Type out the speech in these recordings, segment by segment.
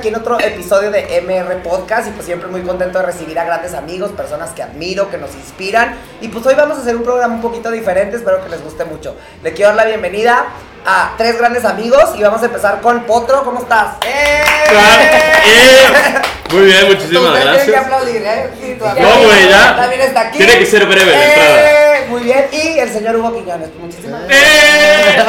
aquí en otro episodio de MR Podcast y pues siempre muy contento de recibir a grandes amigos, personas que admiro, que nos inspiran y pues hoy vamos a hacer un programa un poquito diferente, espero que les guste mucho. Le quiero dar la bienvenida a tres grandes amigos y vamos a empezar con Potro, ¿cómo estás? ¡Eh! ¡Eh! Muy bien, muchísimas gracias. Que aplaudir, ¿eh? Sí. No, güey, ya. También está aquí. Tiene que ser breve la ¡Eh! entrada. Muy bien, y el señor Hugo Quiñones, muchísimas gracias.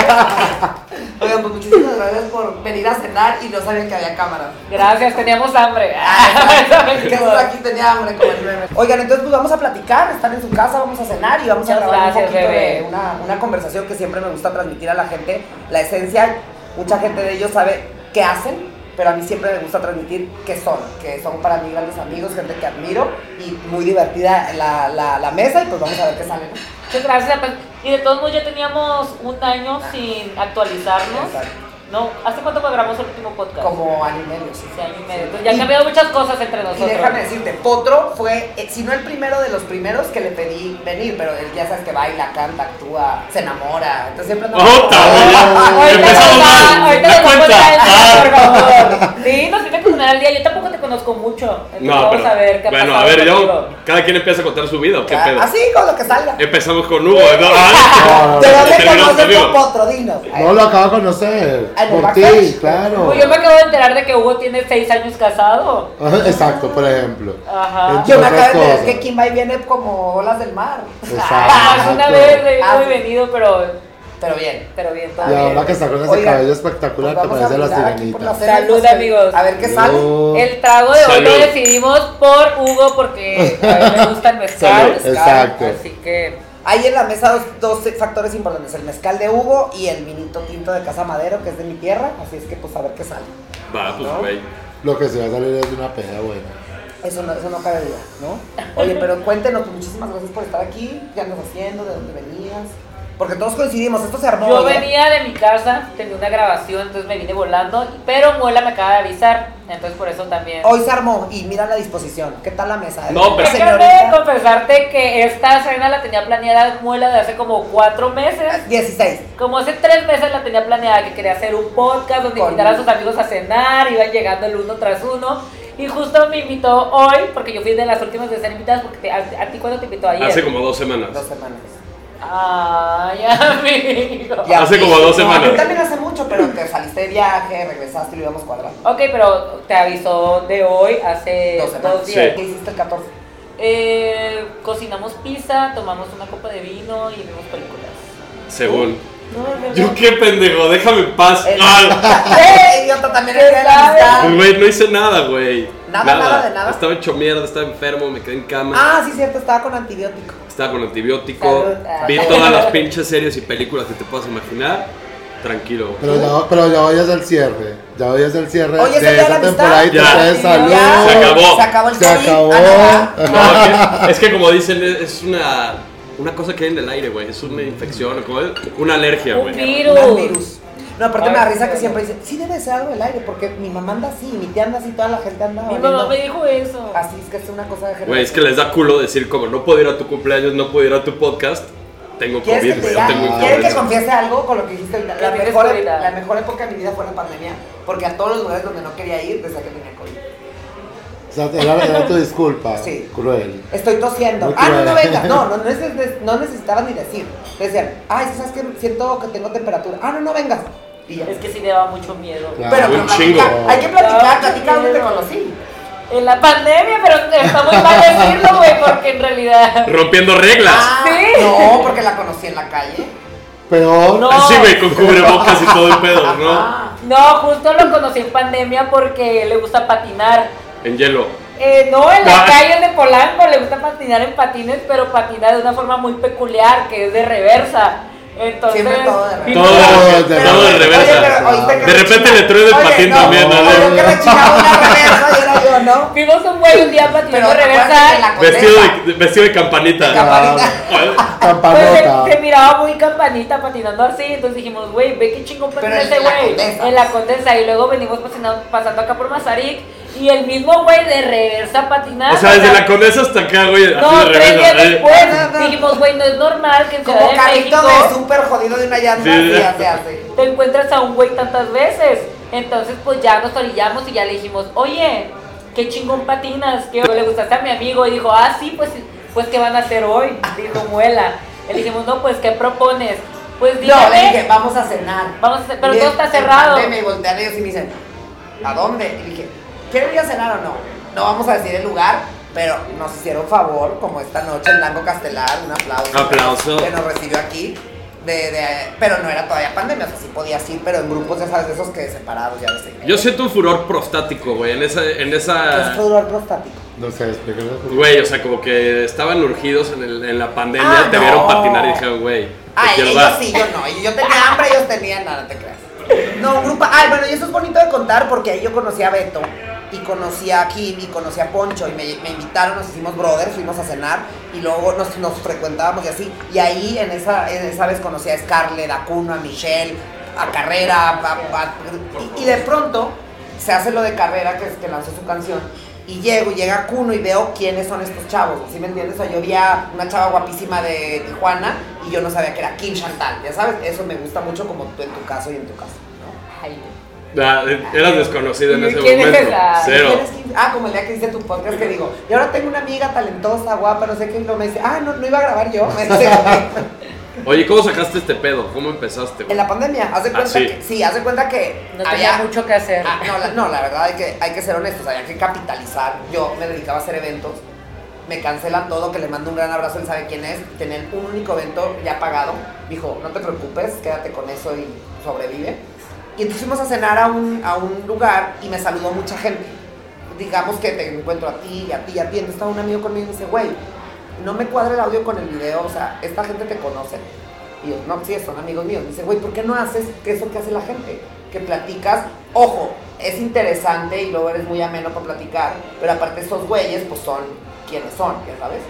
Oigan, pues muchísimas gracias por venir a cenar y no sabían que había cámara. Gracias, teníamos hambre. Que eso aquí tenía hambre como el meme. Oigan, entonces pues vamos a platicar, están en su casa, vamos a cenar y vamos a grabar un gracias, poquito bebé. de una, una conversación que siempre me gusta transmitir a la gente. La esencia, mucha gente de ellos sabe qué hacen, pero a mí siempre me gusta transmitir qué son, que son para mí grandes amigos, gente que admiro y muy divertida la, la, la mesa y pues vamos a ver qué sale. Muchas gracias. pues, Y de todos modos ya teníamos un año sin actualizarnos. Exacto. ¿No? ¿Hace cuánto grabamos el último podcast? Como año y medio, sí. Sí, año y medio. Entonces ya han cambiado muchas cosas entre Y nosotros. déjame decirte, Potro fue, eh, si no el primero de los primeros que le pedí venir, pero él ya sabes que baila, canta, actúa, se enamora, entonces siempre andamos- ¡Ota, güey! Ahorita Empezamos nos va- mal. ahorita Da nos vamos cuenta. Ah. por favor. Sí, nos tiene que poner al día. Yo tampoco te conozco mucho. Entonces No, vamos pero. a ver qué Bueno, a ver, yo. Cada quien empieza a contar su vida, ¿o qué Ah, pedo? Así con lo que salga. Empezamos con Hugo, ¿no? Ah. Dinos. No lo acabo de conocer. Ah, Por ti, claro. Pues yo me acabo de enterar de que Hugo tiene seis años casado. Exacto, por ejemplo. Ajá. Yo me acabo de enterar que Kimbay viene como olas del mar. Ah, Exacto. una vez he Ah, ido y sí. venido, pero, Pero bien. pero bien. Y todo bien. ahora que está con ese Oigan, cabello espectacular Pues que a parece la sirenita. Salud, pues, amigos. A ver qué sale. Salud. El trago de hoy lo Salud. decidimos por Hugo porque a mí me gusta el mezcal. Salud. Exacto. Así que Hay en la mesa dos, dos factores importantes, el mezcal de Hugo y el vinito tinto de Casa Madero, que es de mi tierra, así es que pues a ver qué sale. Va, pues, ¿No? güey. Lo que se va a salir es una peda buena. Eso no, eso no cabe duda, ¿no? Oye, pero cuéntenos, pues, muchísimas gracias por estar aquí, qué andas haciendo, de dónde venías. Porque todos coincidimos, esto se armó. yo ¿eh? venía de mi casa, tenía una grabación, entonces me vine volando, pero Muela me acaba de avisar, entonces por eso también. Hoy se armó y mira la disposición. ¿Qué tal la mesa? No, pero- Déjame confesarte que esta cena la tenía planeada Muela de hace como cuatro meses. 16. Como hace tres meses la tenía planeada que quería hacer un podcast donde Con- invitar a sus amigos a cenar, iban llegando el uno tras uno. Y justo me invitó hoy, porque yo fui de las últimas de ser invitadas, porque te- a, a ti cuando te invitó ayer. Hace como dos semanas. Dos semanas. Ay, amigo. Ya, Hace como dos No, semanas. también hace mucho, pero te saliste de viaje, regresaste y lo íbamos cuadrando. Ok, pero te avisó de hoy hace Dos semanas. dos días. Sí. ¿Qué hiciste el 14? Eh, cocinamos pizza, tomamos una copa de vino y vimos películas. Según. No, no, Yo qué pendejo, déjame en paz. El- Ah, ¡Eh, idiota! También el día de la ¿Sabes? amistad. Güey, no hice nada, güey. Nada, nada de nada. Estaba hecho mierda, estaba enfermo, me quedé en cama. Ah, sí, cierto, estaba con antibiótico. Estaba con antibiótico. Salud. Vi Ah. todas las pinches series y películas que te puedas imaginar. Tranquilo. Pero ya, pero ya hoy es el cierre. Ya hoy es el cierre Hoy es el de día de la esa temporada y te puedes Se acabó. Se acabó el Se acabó. No, es, que como dicen, es una, una cosa que hay en el aire, güey. Es una infección, como una alergia, Un güey. un virus. No, aparte me da risa que siempre dicen, sí debe ser algo del aire, porque mi mamá anda así, mi tía anda así, toda la gente anda Mi valiendo. mamá me dijo eso. Así es que es una cosa de generación. Güey, es que les da culo decir como no puedo ir a tu cumpleaños, no puedo ir a tu podcast. Tengo ¿Quieres que COVID, te güey. diga? yo tengo ¿Quieren que influenza. confiese algo con lo que dijiste ahorita? La Que tienes mejor, COVID. la mejor época de mi vida fue la pandemia, porque a todos los lugares donde no quería ir, decía que tenía COVID. O sea, era, era tu disculpa. Sí. Cruel. Estoy tosiendo. Muy Ah, no, no cruel. vengas. No, no, no, neces- no necesitaban ni decir. Decían, ay, ¿sabes qué? Siento que tengo temperatura. Ah, no, no vengas. Y ya. Es que sí me daba mucho miedo. Claro. Pero, Un pero hay que platicar, Daba platica dónde te conocí. En la pandemia, pero está muy mal decirlo, güey, porque en realidad. Rompiendo reglas. Ah, ¿Sí? No, porque la conocí en la calle. Peor. No. Así, güey, con cubrebocas y todo el pedo, ¿no? Ah, No, justo lo conocí en pandemia porque le gusta patinar. En hielo. Eh, no, en las Ah. calles de Polanco le gusta patinar en patines, pero patina de una forma muy peculiar, que es de reversa. Entonces, Siempre todo de reversa. Todo, de, de todo de reversa. Oye, pero De repente le truena el patín también, ¿no? oye, que me chingaba una reversa y era Vimos un güey un día patinando acuérdate reversa. que la Vestido de, vestido de campanita. De campanita. Pues Campanota. se, se miraba muy campanita patinando así, entonces dijimos, güey, ve qué chingón patina ese en la güey. En la Condesa. Y luego venimos patinando- pasando acá por Mazarik y el mismo güey de reversa patinando. O sea, desde la condesa hasta acá, güey, así No, de tres días reversa. después No, no, no. dijimos, güey, no es normal que en Ciudad Como de carrito México... de súper jodido de una llanta, Sí, así sí. ya se hace. te encuentras a un güey tantas veces. Entonces, pues ya nos orillamos y ya le dijimos, oye, qué chingón patinas, que le gustaste a mi amigo. Y dijo, ah, sí, pues, pues, ¿qué van a hacer hoy? Dijo Muela. Le dijimos, no, pues, ¿qué propones? Pues No, le dije, vamos a cenar. Vamos a hacer- pero Y todo está cerrado. Y voltean ellos y me dicen, ¿a dónde? Y dije, ¿quieren ir a cenar o no? No vamos a decir el lugar, pero nos hicieron favor, como esta noche en Blanco Castelar, un aplauso. Aplauso. Que nos recibió aquí. De, de- pero no era todavía pandemia, o sea, sí podías ir, pero en grupos, ya sabes, de esos que separados, ya ves. Yo siento un furor prostático, güey, en esa, en Es esa... dolor prostático. No sé, explícalo. Güey, o sea, como que estaban urgidos en, el- en la pandemia, Ah, te no. vieron patinar y dijeron, güey, te Ay, quiero ellos dar. sí, yo no. Y Yo tenía hambre, ellos tenían nada, no te creas. No, un grupo. Ay, bueno, y eso es bonito de contar porque ahí yo conocí a Beto y conocí a Kim y conocí a Poncho y me, invitaron, nos hicimos brothers, fuimos a cenar y luego nos, frecuentábamos y así. Y ahí en esa, en esa vez conocí a Scarlett, a Kuno, a Michelle, a Carrera, y, y de pronto se hace lo de Carrera, que, que lanzó su canción. Y llego, y llega Kuno y veo quiénes son estos chavos, ¿sí me entiendes? O sea, yo vi a una chava guapísima de Tijuana y yo no sabía que era Kim Chantal, ya sabes, eso me gusta mucho como tú en tu caso y en tu caso, ¿no? Ay, Ah, eras desconocido en ese ¿Quién es momento. esa? Cero. ¿Quién es Kim? Ah, como el día que hice tu podcast que digo, y ahora tengo una amiga talentosa, guapa, no sé qué, y me dice, ah, no, no iba a grabar yo, me dice, Oye, ¿cómo sacaste este pedo? ¿Cómo empezaste? güey? en la pandemia, haz de Ah, cuenta sí. que, sí, haz de cuenta que no tenía mucho que hacer. Ah, no, la, no, la verdad hay que, hay que ser honestos, hay que capitalizar. Yo me dedicaba a hacer eventos, me cancelan todo, que le mando un gran abrazo, él sabe quién es, tener un único evento ya pagado. Dijo, no te preocupes, quédate con eso y sobrevive. Y entonces fuimos a cenar a un, a un lugar y me saludó mucha gente. Digamos que te encuentro a ti, y a ti, y a ti. Entonces estaba un amigo conmigo y dice, güey, no me cuadra el audio con el video, o sea, esta gente te conoce. Y yo, no, sí, son amigos míos. Dice, güey, ¿por qué no haces eso que hace la gente? Que platicas, ojo, es interesante y luego eres muy ameno para platicar, pero aparte esos güeyes, pues son quienes son, ya sabes.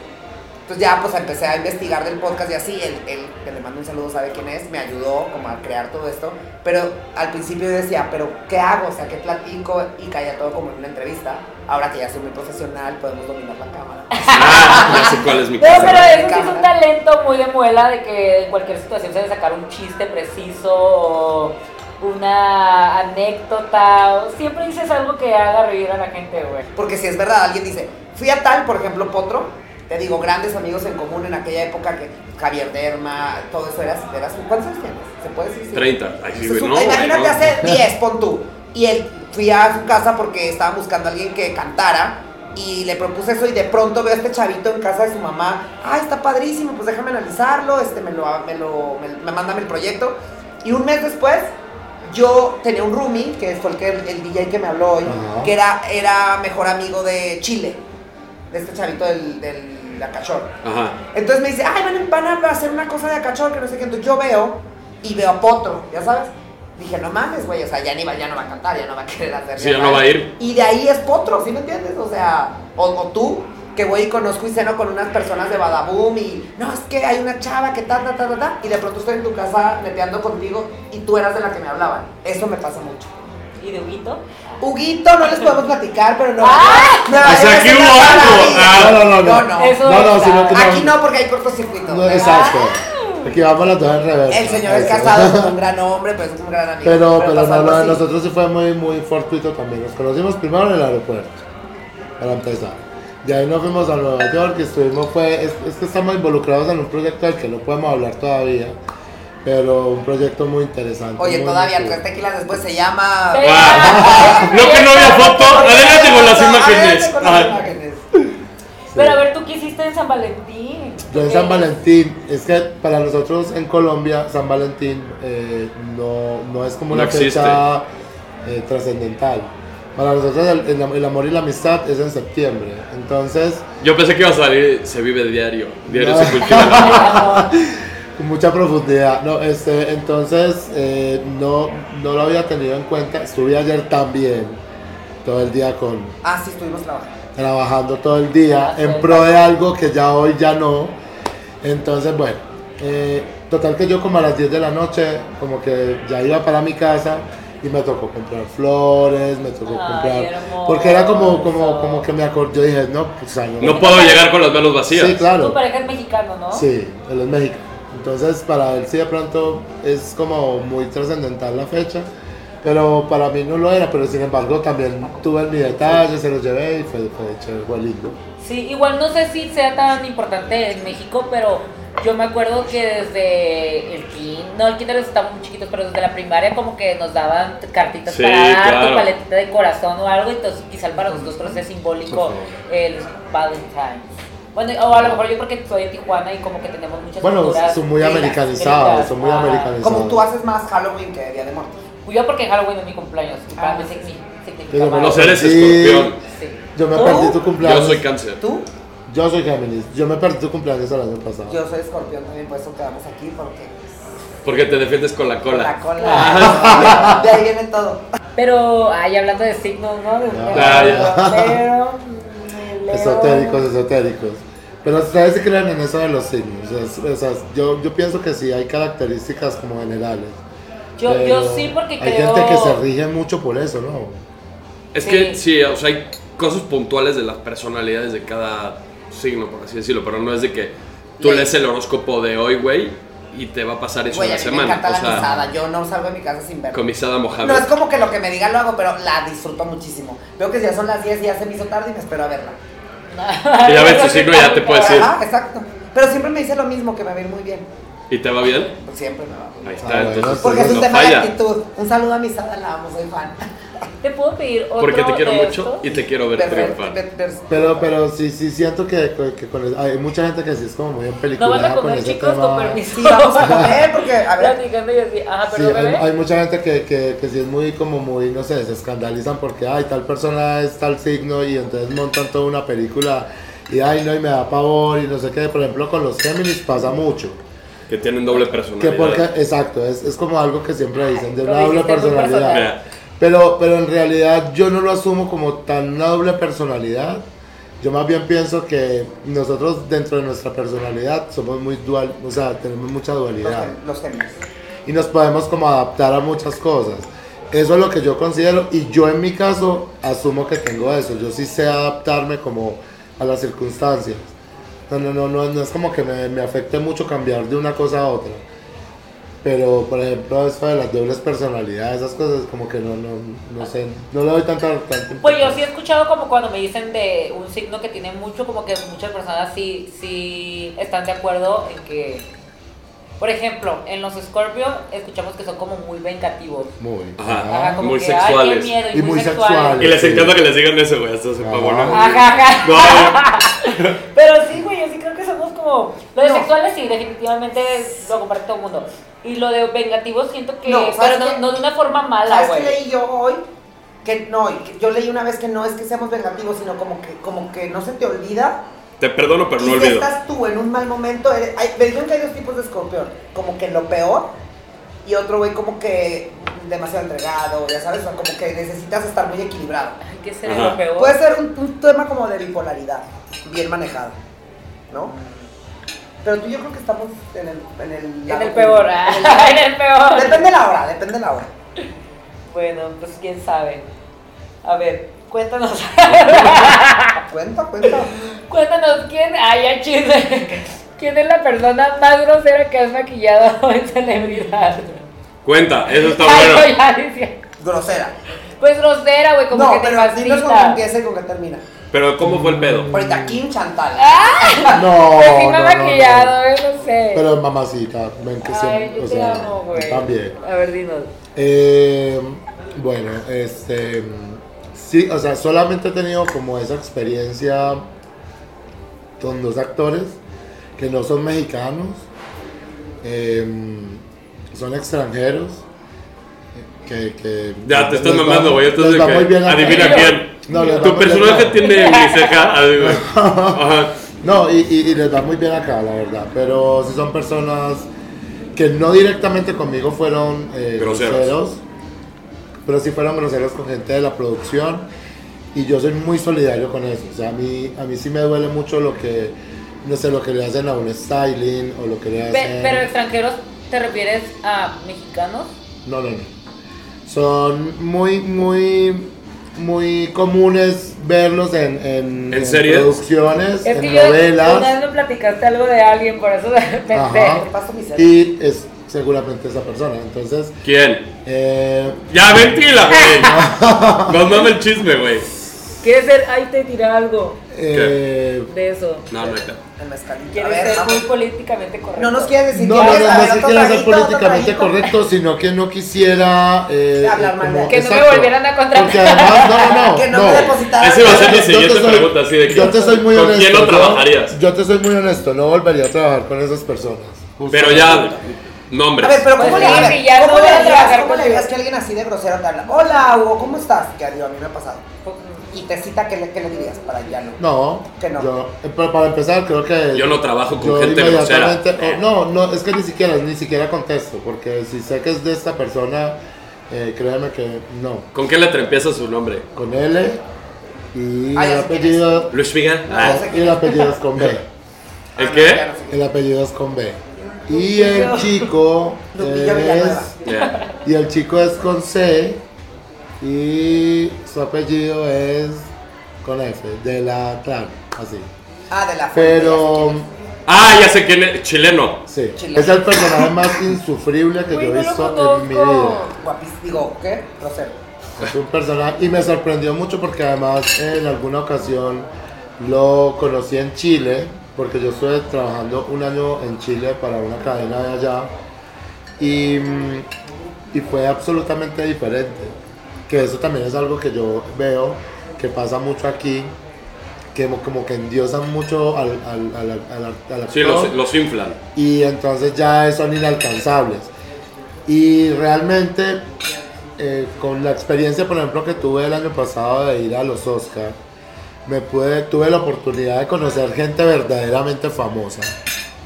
Entonces ya pues empecé a investigar del podcast y así, él, él, que le mando un saludo, sabe quién es, me ayudó como a crear todo esto, pero al principio yo decía, pero ¿qué hago? O sea, ¿qué platico? Y caía todo como en una entrevista. Ahora que ya soy muy profesional, podemos dominar la cámara. Ah, ya sé cuál es mi No, pero eso sí es un talento muy de muela de que en cualquier situación se debe sacar un chiste preciso o una anécdota. o Siempre dices algo que haga reír a la gente, güey. Porque si es verdad, alguien dice, fui a tal, por ejemplo, Potro, te digo, grandes amigos en común en aquella época que Javier Derma, todo eso eras, eras ¿cuántos años tienes? ¿Se puede decir? Sí. 30. Ay, sí, Eso es güey, un- no, güey, imagínate no. hace 10, pon tú. Y él fui a su casa porque estaba buscando a alguien que cantara y le propuse eso y de pronto veo a este chavito en casa de su mamá. Ay, está padrísimo, pues déjame analizarlo, este me lo, me lo, me, me mándame el proyecto. Y un mes después yo tenía un roomie, que fue el, que, el DJ que me habló hoy, que era, era mejor amigo de Chile, de este chavito del, del Acachor. Ajá. Entonces me dice, ay, van, van a hacer una cosa de acachor, que no sé qué. Entonces yo veo y veo a Potro, ya sabes. Dije, no mames, güey, o sea, ya, ni va, ya no va a cantar, ya no va a querer hacer Sí, ya no va a ir. Y de ahí es Potro, ¿sí me entiendes? O sea, o, o tú, que voy y conozco y ceno con unas personas de Badaboom y, no, es que hay una chava que ta, ta, ta, ta, ta, y de pronto estoy en tu casa neteando contigo y tú eras de la que me hablaban. Eso me pasa mucho. ¿Y de Huguito? Huguito, no les podemos platicar, pero no. ¡Ah! no, O sea, es aquí hubo algo. Ah. No, no, no, no. No, no. Eso No, no, si no Aquí no, porque hay cortocircuito. No, exacto. Aquí vamos las dos en reversa. El señor es casado con un gran hombre, pues es un gran amigo. Pero, pero no, así. nosotros sí fue muy, muy fortuito también. Nos conocimos primero en el aeropuerto, para empezar. De ahí nos fuimos a Nueva York y estuvimos, fue, es, es que estamos involucrados en un proyecto del que no podemos hablar todavía, pero un proyecto muy interesante. Oye, muy, todavía tres cool. tequilas después se llama. Ah, no que no había foto. Adelante con las imágenes. Con las. Pero a ver, ¿tú qué hiciste en San Valentín? Yo en San Valentín, es que para nosotros en Colombia, San Valentín eh, no, no es como No una existe. fecha eh, trascendental. Para nosotros el, el am- el amor y la amistad es en septiembre. Entonces, Yo pensé que iba a salir, se vive diario. Diario No. se cultiva. Mucha profundidad. No, este, entonces eh, no, no lo había tenido en cuenta. Estuve ayer también, todo el día con, Ah, sí, estuvimos trabajando. trabajando todo el día Ah, en pro de algo que ya hoy ya no. Entonces, bueno, eh, total que yo como a las 10 de la noche, como que ya iba para mi casa y me tocó comprar flores, me tocó Ay, comprar... hermoso. Porque era como, como, como que me acordé, yo dije, no, pues o sea, no. No puedo llegar con las manos vacías. Sí, Tu claro. pareja es mexicano, ¿no? Sí, él es mexicano. Entonces, para él sí de pronto es como muy trascendental la fecha, pero para mí no lo era, pero sin embargo también tuve mi detalle, se lo llevé y fue, fue chévere, fue lindo. Sí, igual no sé si sea tan importante en México, pero yo me acuerdo que desde el kinder, no, el kinder estábamos muy chiquitos, pero desde la primaria como que nos daban cartitas Sí, para dar, claro. tu paletita de corazón o algo, entonces quizá para nosotros es simbólico el Valentine's. Bueno, o a lo mejor yo porque soy de Tijuana y como que tenemos muchas Bueno, culturas son muy gringas. son muy americanizados. Como tú haces más Halloween que Día de Muertos. Yo porque Halloween es mi cumpleaños y para Ah, mí significa Pero más. No sé, eres Sí. escorpión. Sí. Yo me ¿Tú? perdí tu cumpleaños. Yo soy cáncer. ¿Tú? Yo soy Géminis. Yo me perdí tu cumpleaños el año pasado. Yo soy escorpión también, por eso quedamos aquí, porque Porque te defiendes con la cola. la cola. De ahí viene todo. Pero, ay, hablando de signos, ¿no? De- Ah, ya. Pero. Esotéricos, esotéricos. Pero ustedes sí creen en eso de los signos. Es- o sea, yo, yo pienso que sí hay características como generales. Yo, Pero yo sí, porque Hay creo. gente que se rige mucho por eso, ¿no? Es Sí. que sí, o sea, hay cosas puntuales de las personalidades de cada signo, por así decirlo, pero no es de que tú Le- lees el horóscopo de hoy, güey, y te va a pasar eso en a la mí me semana. encanta O la sea, misada. Yo no salgo de mi casa sin verla. con misada mojada. No es como que lo que me digan lo hago, pero la disfruto muchísimo. Veo que ya son las 10 y ya se me hizo tarde y me espero a verla. Y ya ves tu signo y ya te puedes ir. Ajá, exacto. Pero siempre me dice lo mismo, que me va a ir muy bien. ¿Y te va bien? Pues siempre me va bien. Ahí está, entonces Porque es un no tema de actitud. Un saludo a mi Sada, la amo, soy fan. ¿Te puedo pedir otro Porque te quiero de mucho estos? y te quiero ver triunfar. per- per- Pero, pero sí, sí siento que, que con el- hay mucha gente que sí es como muy en No película van a con comer, ese chicos, tema. con permiso. Sí, vamos a comer porque, a ver, Platicando y así, ajá, Sí, pero hay, bebé. hay mucha gente que, que, que sí es muy como muy, no sé, se escandalizan porque ay tal persona es tal signo y entonces montan toda una película y ay no y me da pavor y no sé qué. Por ejemplo con los Géminis pasa mucho. Que tienen doble Que personalidad. porque, exacto, es, es como algo que siempre dicen, de una doble personalidad. Mira, Pero, pero en realidad yo no lo asumo como tan una doble personalidad. Yo más bien pienso que nosotros dentro de nuestra personalidad somos muy dual, o sea, tenemos mucha los, dualidad los gemios. y nos podemos como adaptar a muchas cosas. Eso es lo que yo considero y yo en mi caso asumo que tengo eso. Yo sí sé adaptarme como a las circunstancias. No, no, no, no, no es como que me, me afecte mucho cambiar de una cosa a otra. Pero, por ejemplo, eso de las dobles personalidades, esas cosas como que no, no, no sé, no le doy tanta, tanta Pues yo sí he escuchado como cuando me dicen de un signo que tiene mucho, como que muchas personas sí, sí están de acuerdo en que, por ejemplo, en los Scorpio escuchamos que son como muy vengativos. Muy. Ajá. Ajá, como muy que, sexuales. Ay, qué miedo, y, Y muy, muy sexuales. sexuales. Y les Sí. encanta que les digan eso, güey. Se Ajá. pavonan. Ajá, ajá. No, Pero sí, güey, yo sí creo como. Lo de No. sexuales sí, definitivamente lo comparte todo el mundo. Y lo de vengativos siento que. No, ¿sabes pero no, qué? no de una forma mala, ¿Sabes qué güey. leí yo hoy? Que no, que yo leí una vez que no es que seamos vengativos, sino como que, como que no se te olvida. te perdono, pero y no si olvido. estás tú en un mal momento, eres- hay, me dijeron que hay dos tipos de escorpión. Como que lo peor y otro güey como que demasiado entregado, ya sabes, o sea, como que necesitas estar muy equilibrado. Ay, qué sería Ajá. lo peor. Puede ser un, un tema como de bipolaridad, bien manejado, ¿no? Pero tú yo creo que estamos en el... En el, En que- peor, en ah, el en el peor. Depende de la hora, depende de la hora. Bueno, pues quién sabe. A ver, cuéntanos. Cuenta, cuenta. cuéntanos quién. Ay, ya chisme. ¿Quién es la persona más grosera que has maquillado en celebridad? Cuenta, eso está Ay, bueno. yo ya decía. Grosera. Pues grosera, güey, como no, que te pero dinos con qué empieza y con qué termina. Pero ¿cómo fue el pedo? Ahorita Kim Chantal. No, Pues sí me no, ha no, no. maquillado, eh, no sé. Pero mamacita, ven que Ay, yo o te sea, amo, güey. también. A ver, dinos. Eh, bueno, este. Sí, o sea, solamente he tenido como esa experiencia con dos actores que no son mexicanos, eh, son extranjeros. Que, que Ya, te estás mamando, güey. les Entonces, va que muy bien acá. adivina quién. No, les Tu muy- personaje les tiene mi ceja. así, güey. Ajá. No, y, y- y les va muy bien acá, la verdad. Pero si son personas que no directamente conmigo fueron eh, Groseros. groseros, pero sí fueron groseros con gente de la producción. Y yo soy muy solidario con eso. O sea, a mí, a mí sí me duele mucho lo que, no sé, lo que le hacen a un styling o lo que le hacen. pero extranjeros, ¿te refieres a mexicanos? No, no, no. Son muy, muy muy comunes verlos en, en, ¿En series? producciones, Es en que yo una novelas. vez me platicaste algo de alguien, por eso. Ajá. ¿Qué pasó, mi serie? Y es seguramente esa persona. Entonces, ¿Quién? eh, Ya, ventila, güey. Nos mama el chisme, güey. ¿Quieres ser? Ahí te dirá algo eh, de eso. No, Quieres ver, ser vamos. muy políticamente correcto. No nos quieres decir no, quién no, es, no, que quiera ser políticamente correcto, sino que no quisiera eh, Hablar mal de. Que no me volvieran a contratar. Porque además, no, no, no. Que no, me depositaran. Ese va a ser mi Yo te siguiente soy- pregunta, así de que. Yo te soy muy ¿Con honesto. quién no yo- trabajarías? Yo, te soy muy honesto, no volvería a trabajar con esas personas. Pero ya, nombres. A ver, pero ¿cómo Pues le sí, que alguien así de grosero te habla? Hola, Hugo, ¿cómo estás? Que digo, a mí me ha pasado. Y te cita, ¿qué le, qué le dirías para ya no? No, Que no. Yo, eh, pero para empezar, creo que. Yo no trabajo con gente inmediatamente- grosera. oh, no, no, es que ni siquiera, ni siquiera contesto, porque si sé que es de esta persona, eh, créeme que no. ¿Con qué letra empieza su nombre? Con L y Ah, el apellido. Luis Miguel. Ah, y el apellido es con B. ¿El Ah, qué? El apellido es con B. Y el chico es. Y el chico es con C. Y su apellido es con F. De la clan, así. Ah, de la fuente, Pero. Ah, ya sé quién es. Chileno. Sí, Chileno. es el personaje más insufrible que Uy, yo no he lo visto en mi conozco. vida. es. Guapísimo. Digo, ¿qué? Grosero. Es un personaje y me sorprendió mucho porque además en alguna ocasión lo conocí en Chile, porque yo estuve trabajando un año en Chile para una cadena de allá y, mm, y fue absolutamente diferente. Que eso también es algo que yo veo que pasa mucho aquí, que como- que endiosan mucho al, al, al, al- al Sí, actor los, los inflan. y entonces ya son inalcanzables. Y realmente, eh, con la experiencia, por ejemplo, que tuve el año pasado de ir a los Oscars, me pude, tuve la oportunidad de conocer gente verdaderamente famosa,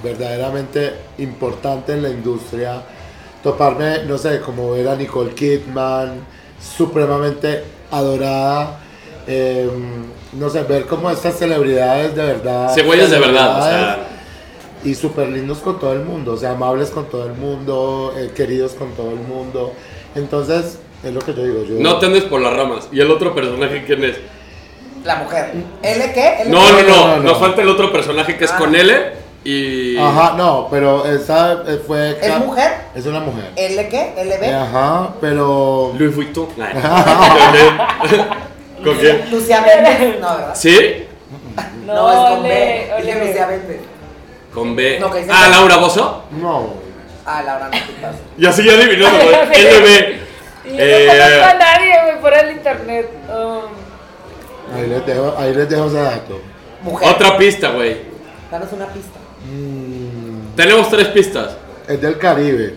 verdaderamente importante en la industria, toparme, no sé, como ver a Nicole Kidman, supremamente adorada, eh, no sé, ver como estas celebridades de verdad. Güeyes de verdad. O sea, y súper lindos con todo el mundo, o sea, amables con todo el mundo, eh, queridos con todo el mundo. Entonces, es lo que yo digo. Yo, no te andes por las ramas. ¿Y el otro personaje quién es? La mujer. ¿L qué? ¿L No, no, no. no, no. Nos falta el otro personaje que es Ah. con L y. Ajá, no, pero esa eh, fue. ¿Es mujer? Es una mujer. ¿L qué? ¿LB? Eh, Ajá, pero. Louis Vuitton. ¿Con quién? Lucía Méndez. No, ¿verdad? ¿Sí? No, es con B. ole, Dije ole. Lucía Méndez. Con B. No, que ah, Laura Bozo. No. Ah, Laura, no te. Y así ya adivinando, güey. LB. Y Eh, no conozco a nadie, güey, por el internet. Um, Ahí les dejo, ahí les dejo ese dato. Mujer. Otra pista, güey. Danos una pista. Mm, Tenemos tres pistas. es del Caribe.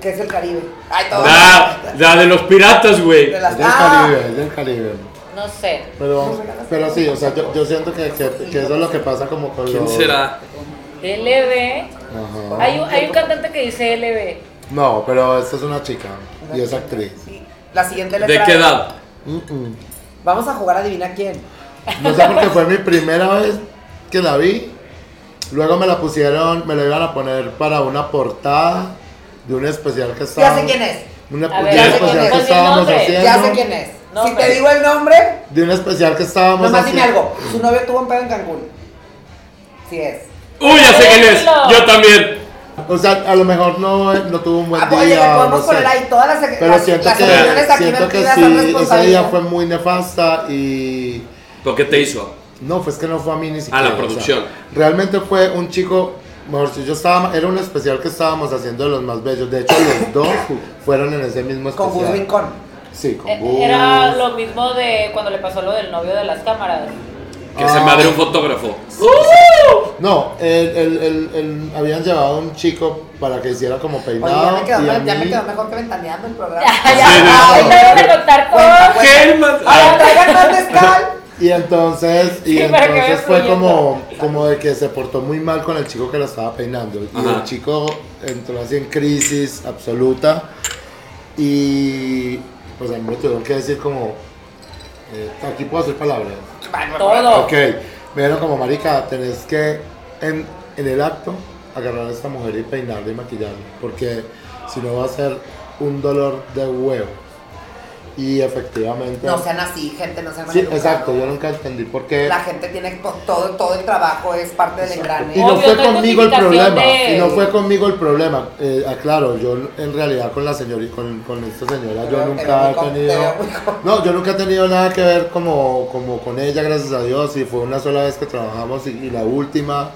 ¿Qué es el Caribe? Ay, todo. La, la de los piratas, güey. De las- Es del Ah. Caribe, es del Caribe. no sé. Pero, pero sí, o sea, yo, yo siento que, que, que eso es lo que pasa como con ¿Quién los- será? LB. Ajá. Hay un, hay un cantante que dice LB. No, pero esta es una chica y es actriz. Sí. La siguiente ¿De letra. qué es- edad? Mm, mm. Vamos a jugar a adivina quién. No sé porque fue mi primera vez que la vi. Luego me la pusieron, me la iban a poner para una portada de un especial que Ya estábamos. sé quién es. Una, A de ver, un ya sé quién especial es. que estábamos haciendo. Ya sé quién es. No, si te digo el nombre, De un especial que estábamos nomás dime haciendo. algo. Su novio tuvo un pedo en Cancún. Sí es. Uy, ya sé quién es. Yo también. O sea, a lo mejor no, no tuvo un buen Ah, día. oye, le podemos no poner ahí todas las, Pero las, siento las que, aquí siento que sí, ese día fue muy nefasta y. ¿Por qué te hizo? No, pues que no fue a mí ni siquiera. la o sea, producción. realmente fue un chico, mejor si yo estaba, era un especial que estábamos haciendo de los más bellos. De hecho, los dos fueron en ese mismo Con especial. Gus Rincón. Sí, con Eh, Gus. Era lo mismo de cuando le pasó lo del novio de las cámaras. Que se Ah. madre un fotógrafo. No, el, el, el- el- habían llevado a un chico para que hiciera como Oye, peinado. ya me, quedó, y a ya me mí- quedó mejor que ventaneando el programa. Ya, Sí, ya, sí, ay, sí. no debes de contar Cuenta, todo. cuenta. ¿Qué más? Ahora Ah, traigan más mezcal. Y entonces, y Sí, entonces fue como, como de que se portó muy mal con el chico que lo estaba peinando. Y Ajá. el chico entró así en crisis absoluta. Y pues a mí me tuvieron que decir como, eh, aquí puedo hacer palabras. Todo. Ok, me dieron como marica, tenés que en, en el acto agarrar a esta mujer y peinarla y maquillarla. Porque si no va a ser un dolor de huevo. Y efectivamente. No sean así, gente, no sean Sí, maleducados. exacto, yo nunca entendí por qué. La gente tiene to- todo, todo el trabajo es parte del engrane. Y no Obvio, fue conmigo el problema. de- Y no fue conmigo el problema. Eh, aclaro, yo en realidad con la señorita, con, con esta señora, yo nunca he tenido. No, yo nunca he tenido nada que ver como, como con ella, gracias a Dios. Y fue una sola vez que trabajamos y, y la última.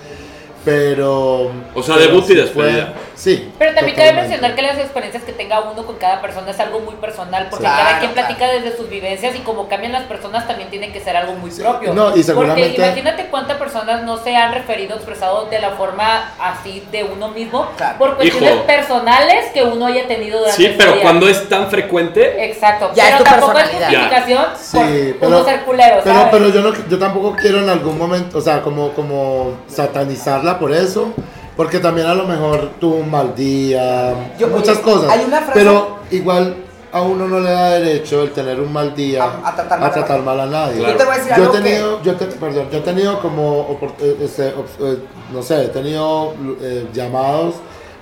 Pero. O sea, pero debut y despedida. fue- sí. Pero también cabe mencionar que las experiencias que tenga uno con cada persona es algo muy personal, porque Sí. cada Claro, quien platica claro. desde sus vivencias y como cambian las personas también tiene que ser algo muy propio. No, y seguramente- Porque imagínate cuántas personas no se han referido, expresado de la forma así de uno mismo Claro. por cuestiones Hijo. personales que uno haya tenido durante Sí, pero día. cuando es tan frecuente, Exacto, Ya es pero tu tampoco es justificación Sí, por uno ser culero, pero, ¿sabes? pero yo, no, yo tampoco quiero en algún momento, o sea, como, como satanizarla por eso, porque también a lo mejor tuvo un mal día, Yo- muchas oye, cosas. hay una frase- Pero igual a uno no le da derecho el tener un mal día A- a tratar mal a tratar nadie. mal a nadie. Claro. Yo te voy a decir Yo he que- tenido, yo te- perdón, yo he tenido como, eh, este, eh, no sé, he tenido eh, llamados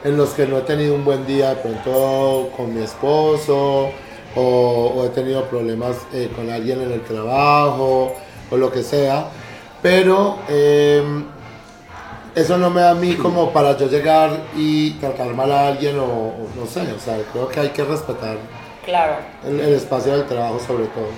en los que no he tenido un buen día de pronto con mi esposo o, o he tenido problemas eh, con alguien en el trabajo o lo que sea, pero eh, eso no me da a mí como para yo llegar y tratar mal a alguien o, o no sé, o sea, creo que hay que respetar Claro. el, el espacio del trabajo sobre todo.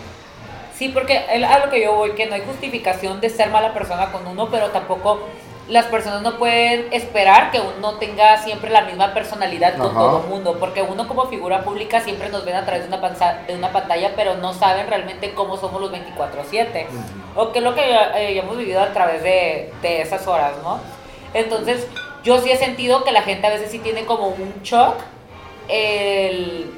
Sí, porque el- a lo que yo voy, que no hay justificación de ser mala persona con uno, pero tampoco las personas no pueden esperar que uno tenga siempre la misma personalidad con Ajá. todo el mundo, porque uno como figura pública siempre nos ven a través de una, panza- de una pantalla, pero no saben realmente cómo somos los 24/7, o qué es lo que eh, hemos vivido a través de, de esas horas, ¿no? Entonces, yo sí he sentido que la gente a veces sí tiene como un shock el-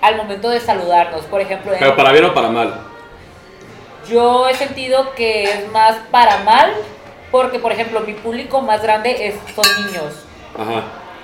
al momento de saludarnos, por ejemplo, en- pero para bien o para mal. yo he sentido que es más para mal, porque por ejemplo mi público más grande es, son niños. Ajá.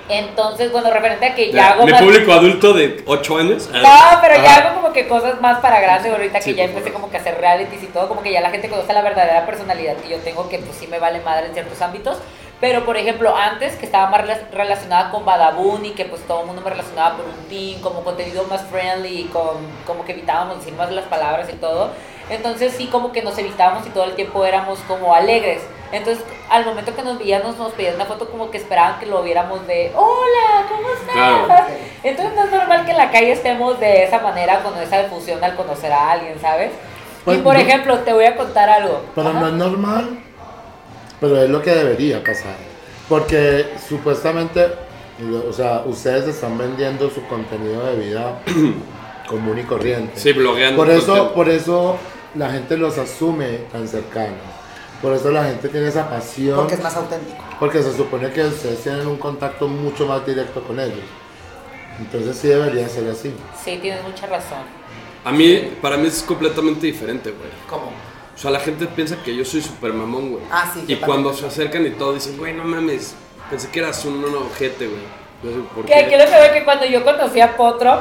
Entonces, bueno, referente a que ya, Ya, hago Mi más... público adulto de 8 años. No, pero ya hago como que cosas más para grande ahorita Sí, que ya empecé como que a hacer realities y todo, como que ya la gente conoce la verdadera personalidad que yo tengo, que pues sí me vale madre en ciertos ámbitos. Pero por ejemplo, antes que estaba más rela- relacionada con Badabun y que pues todo el mundo me relacionaba por un team, como contenido más friendly, con, como que evitábamos decir más las palabras y todo. Entonces sí como que nos evitábamos y todo el tiempo éramos como alegres. Entonces al momento que nos veíamos nos pedían una foto como que esperaban que lo viéramos de hola, ¿cómo estás? Claro. Entonces no es normal que en la calle estemos de esa manera con esa difusión al conocer a alguien, ¿sabes? Pues, y por ejemplo, te voy a contar algo. Pero Ajá. no es normal, pero es lo que debería pasar. Porque supuestamente, o sea, ustedes están vendiendo su contenido de vida común y corriente. Sí, blogueando. Por eso, por eso la gente los asume tan cercanos. Por eso la gente tiene esa pasión. Porque es más auténtico. Porque se supone que ustedes tienen un contacto mucho más directo con ellos. Entonces sí debería ser así. Sí, tienes mucha razón. A mí, para mí es completamente diferente, güey. ¿Cómo? O sea, la gente piensa que yo soy super mamón, güey. Ah, sí, Y cuando se acercan y todo, dicen, güey, no mames. Pensé que eras un, un ojete, güey. Yo sé por Que aquí lo que veo que cuando yo conocí a Potro,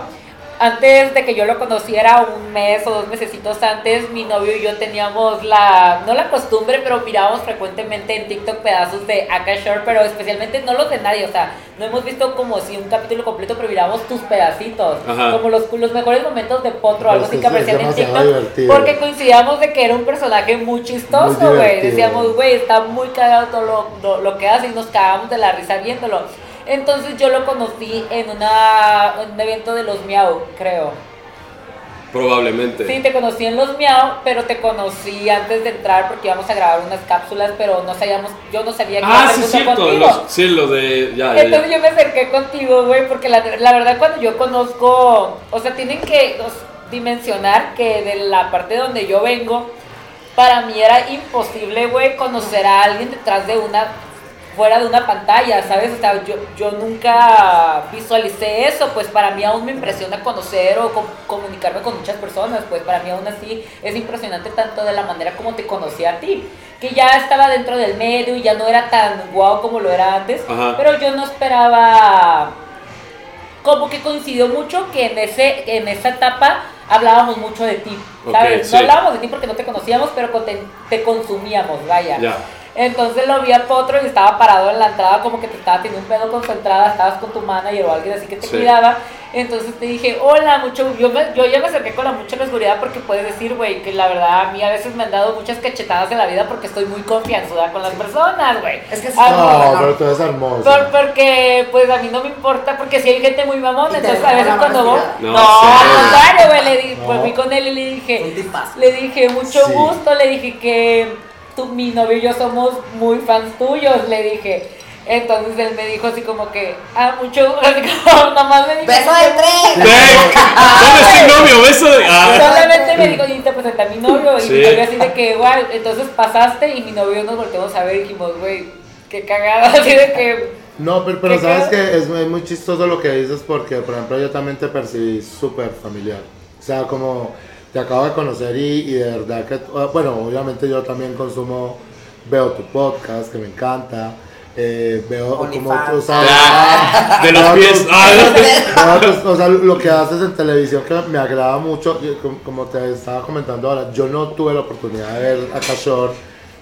antes de que yo lo conociera un mes o dos mesecitos antes, mi novio y yo teníamos la, no la costumbre, pero mirábamos frecuentemente en TikTok pedazos de Akashore, pero especialmente no los de nadie, o sea, no hemos visto como si un capítulo completo, pero mirábamos tus pedacitos, Ajá. como los, los mejores momentos de Potro, algo Pues así es- que aparecían en TikTok, divertido. porque coincidíamos de que era un personaje muy chistoso, güey, decíamos, güey, está muy cagado todo lo, lo- lo que hace y nos cagamos de la risa viéndolo. Entonces yo lo conocí en, una, en un evento de los Miau, creo. Probablemente. Sí, te conocí en los Miau, pero te conocí antes de entrar porque íbamos a grabar unas cápsulas, pero no sabíamos, yo no sabía que ah, iba a sí, cierto. contigo. los- sí, lo de. Ya, ya, Entonces ya. yo me acerqué contigo, güey, porque la, la verdad cuando yo conozco, o sea, tienen que os, dimensionar que de la parte donde yo vengo, para mí era imposible, güey, conocer a alguien detrás de una, fuera de una pantalla, ¿sabes? O sea, yo, yo nunca visualicé eso, pues para mí aún me impresiona conocer o com- comunicarme con muchas personas, pues para mí aún así es impresionante tanto de la manera como te conocí a ti, que ya estaba dentro del medio y ya no era tan guau como lo era antes, Ajá. pero yo no esperaba como que coincidió mucho que en ese en esa etapa hablábamos mucho de ti, ¿sabes? sí. No hablábamos de ti porque no te conocíamos, pero te, te consumíamos, vaya. Ya. Entonces lo vi a Potro y estaba parado en la entrada como que te estaba teniendo un pedo con su entrada, estabas con tu manager o alguien así que te Sí. cuidaba. Entonces te dije, hola, mucho, yo, me- yo ya me acerqué con la mucha seguridad porque puedes decir, güey, que la verdad a mí a veces me han dado muchas cachetadas en la vida porque estoy muy confianzuda con las personas, güey. Es que sí, Ah, no, No, pero tú eres hermosa. por- porque, pues a mí no me importa, porque si hay gente muy mamona, entonces a veces cuando voy. mano No, al contrario, güey, le di, No. pues fui con él y le dije, le dije, mucho Sí. gusto, le dije que tú, mi novio y yo somos muy fans tuyos, le dije. Entonces él me dijo así como que, ah, mucho, así como nomás me dijo. ¡Beso de tres! Ven, ¿Dónde es tu novio? Beso de. Ah. Solamente me dijo, y te presenté a mi novio, y Sí. mi novio así de que, guay, entonces pasaste y mi novio y yo nos volteamos a ver y dijimos, güey, qué cagada, así de que, No, pero, pero ¿Qué sabes que es muy, muy chistoso lo que dices porque, por ejemplo, yo también te percibí súper familiar. O sea, como te acabo de conocer y, y de verdad que, ah, bueno, obviamente yo también consumo, veo tu podcast, que me encanta. eh, veo como tú sabes. Ah, de los veo pies. tus- Ah, veo o sea, lo que haces en televisión que me agrada mucho, como- te estaba comentando ahora, yo no tuve la oportunidad de ver a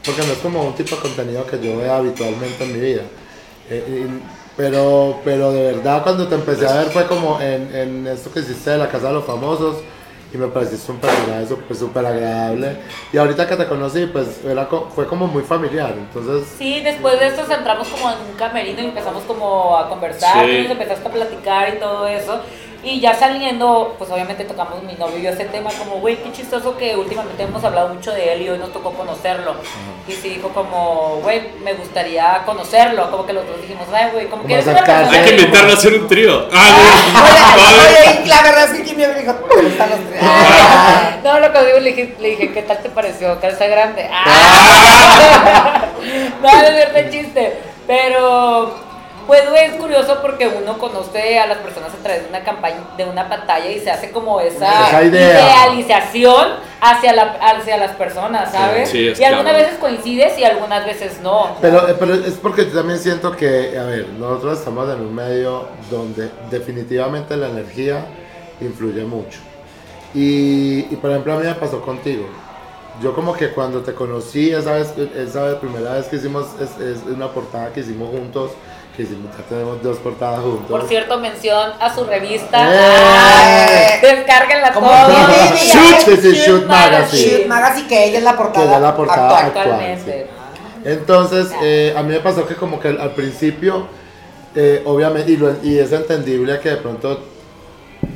porque no es como un tipo de contenido que yo vea habitualmente en mi vida. Eh, y- pero, pero de verdad cuando te empecé a ver fue como en, en esto que hiciste de la Casa de los Famosos y me pareciste un personaje súper súper agradable. Y ahorita que te conocí, pues era co- fue como muy familiar. Entonces, Sí, después de esto entramos como en un camerino y empezamos como a conversar, Sí. y nos empezaste a platicar y todo eso. Y ya saliendo, pues obviamente tocamos mi novio y yo ese tema como, güey, qué chistoso que últimamente hemos hablado mucho de él y hoy nos tocó conocerlo. Y sí dijo como, güey, me gustaría conocerlo. Como que los dos dijimos, ay, güey, como que es una acercarse. persona Hay que invitarlo a hacer un trío. Ah, la verdad es que Kimi me dijo. Ah. No, lo que digo, le dije, le dije, ¿qué tal te pareció? Calza grande. Ah. no, es el chiste. Pero, pues, es curioso porque uno conoce a las personas a través de una campaña, de una pantalla y se hace como esa, Esa idea. idealización hacia, la, hacia las personas, ¿sabes? Sí, es y algunas claro. veces coincides y algunas veces no. pero, eh, pero es porque también siento que, a ver, nosotros estamos en un medio donde definitivamente la energía influye mucho. Y, y, por ejemplo, a mí me pasó contigo. Yo como que cuando te conocí, esa vez, esa primera vez que hicimos, es, es una portada que hicimos juntos, que hicimos, ya tenemos dos portadas juntos. Por cierto, mención a su revista. ¡Eh! Ah, Descárguenla Como todos. Shoot, sí, sí, Shoot Magazine. Shoot Magazine, que ella es la portada. Que ella es la portada actual. actual. Actualmente. Entonces, eh, a mí me pasó que como que al, al principio, eh, obviamente, y, lo- y es entendible que de pronto,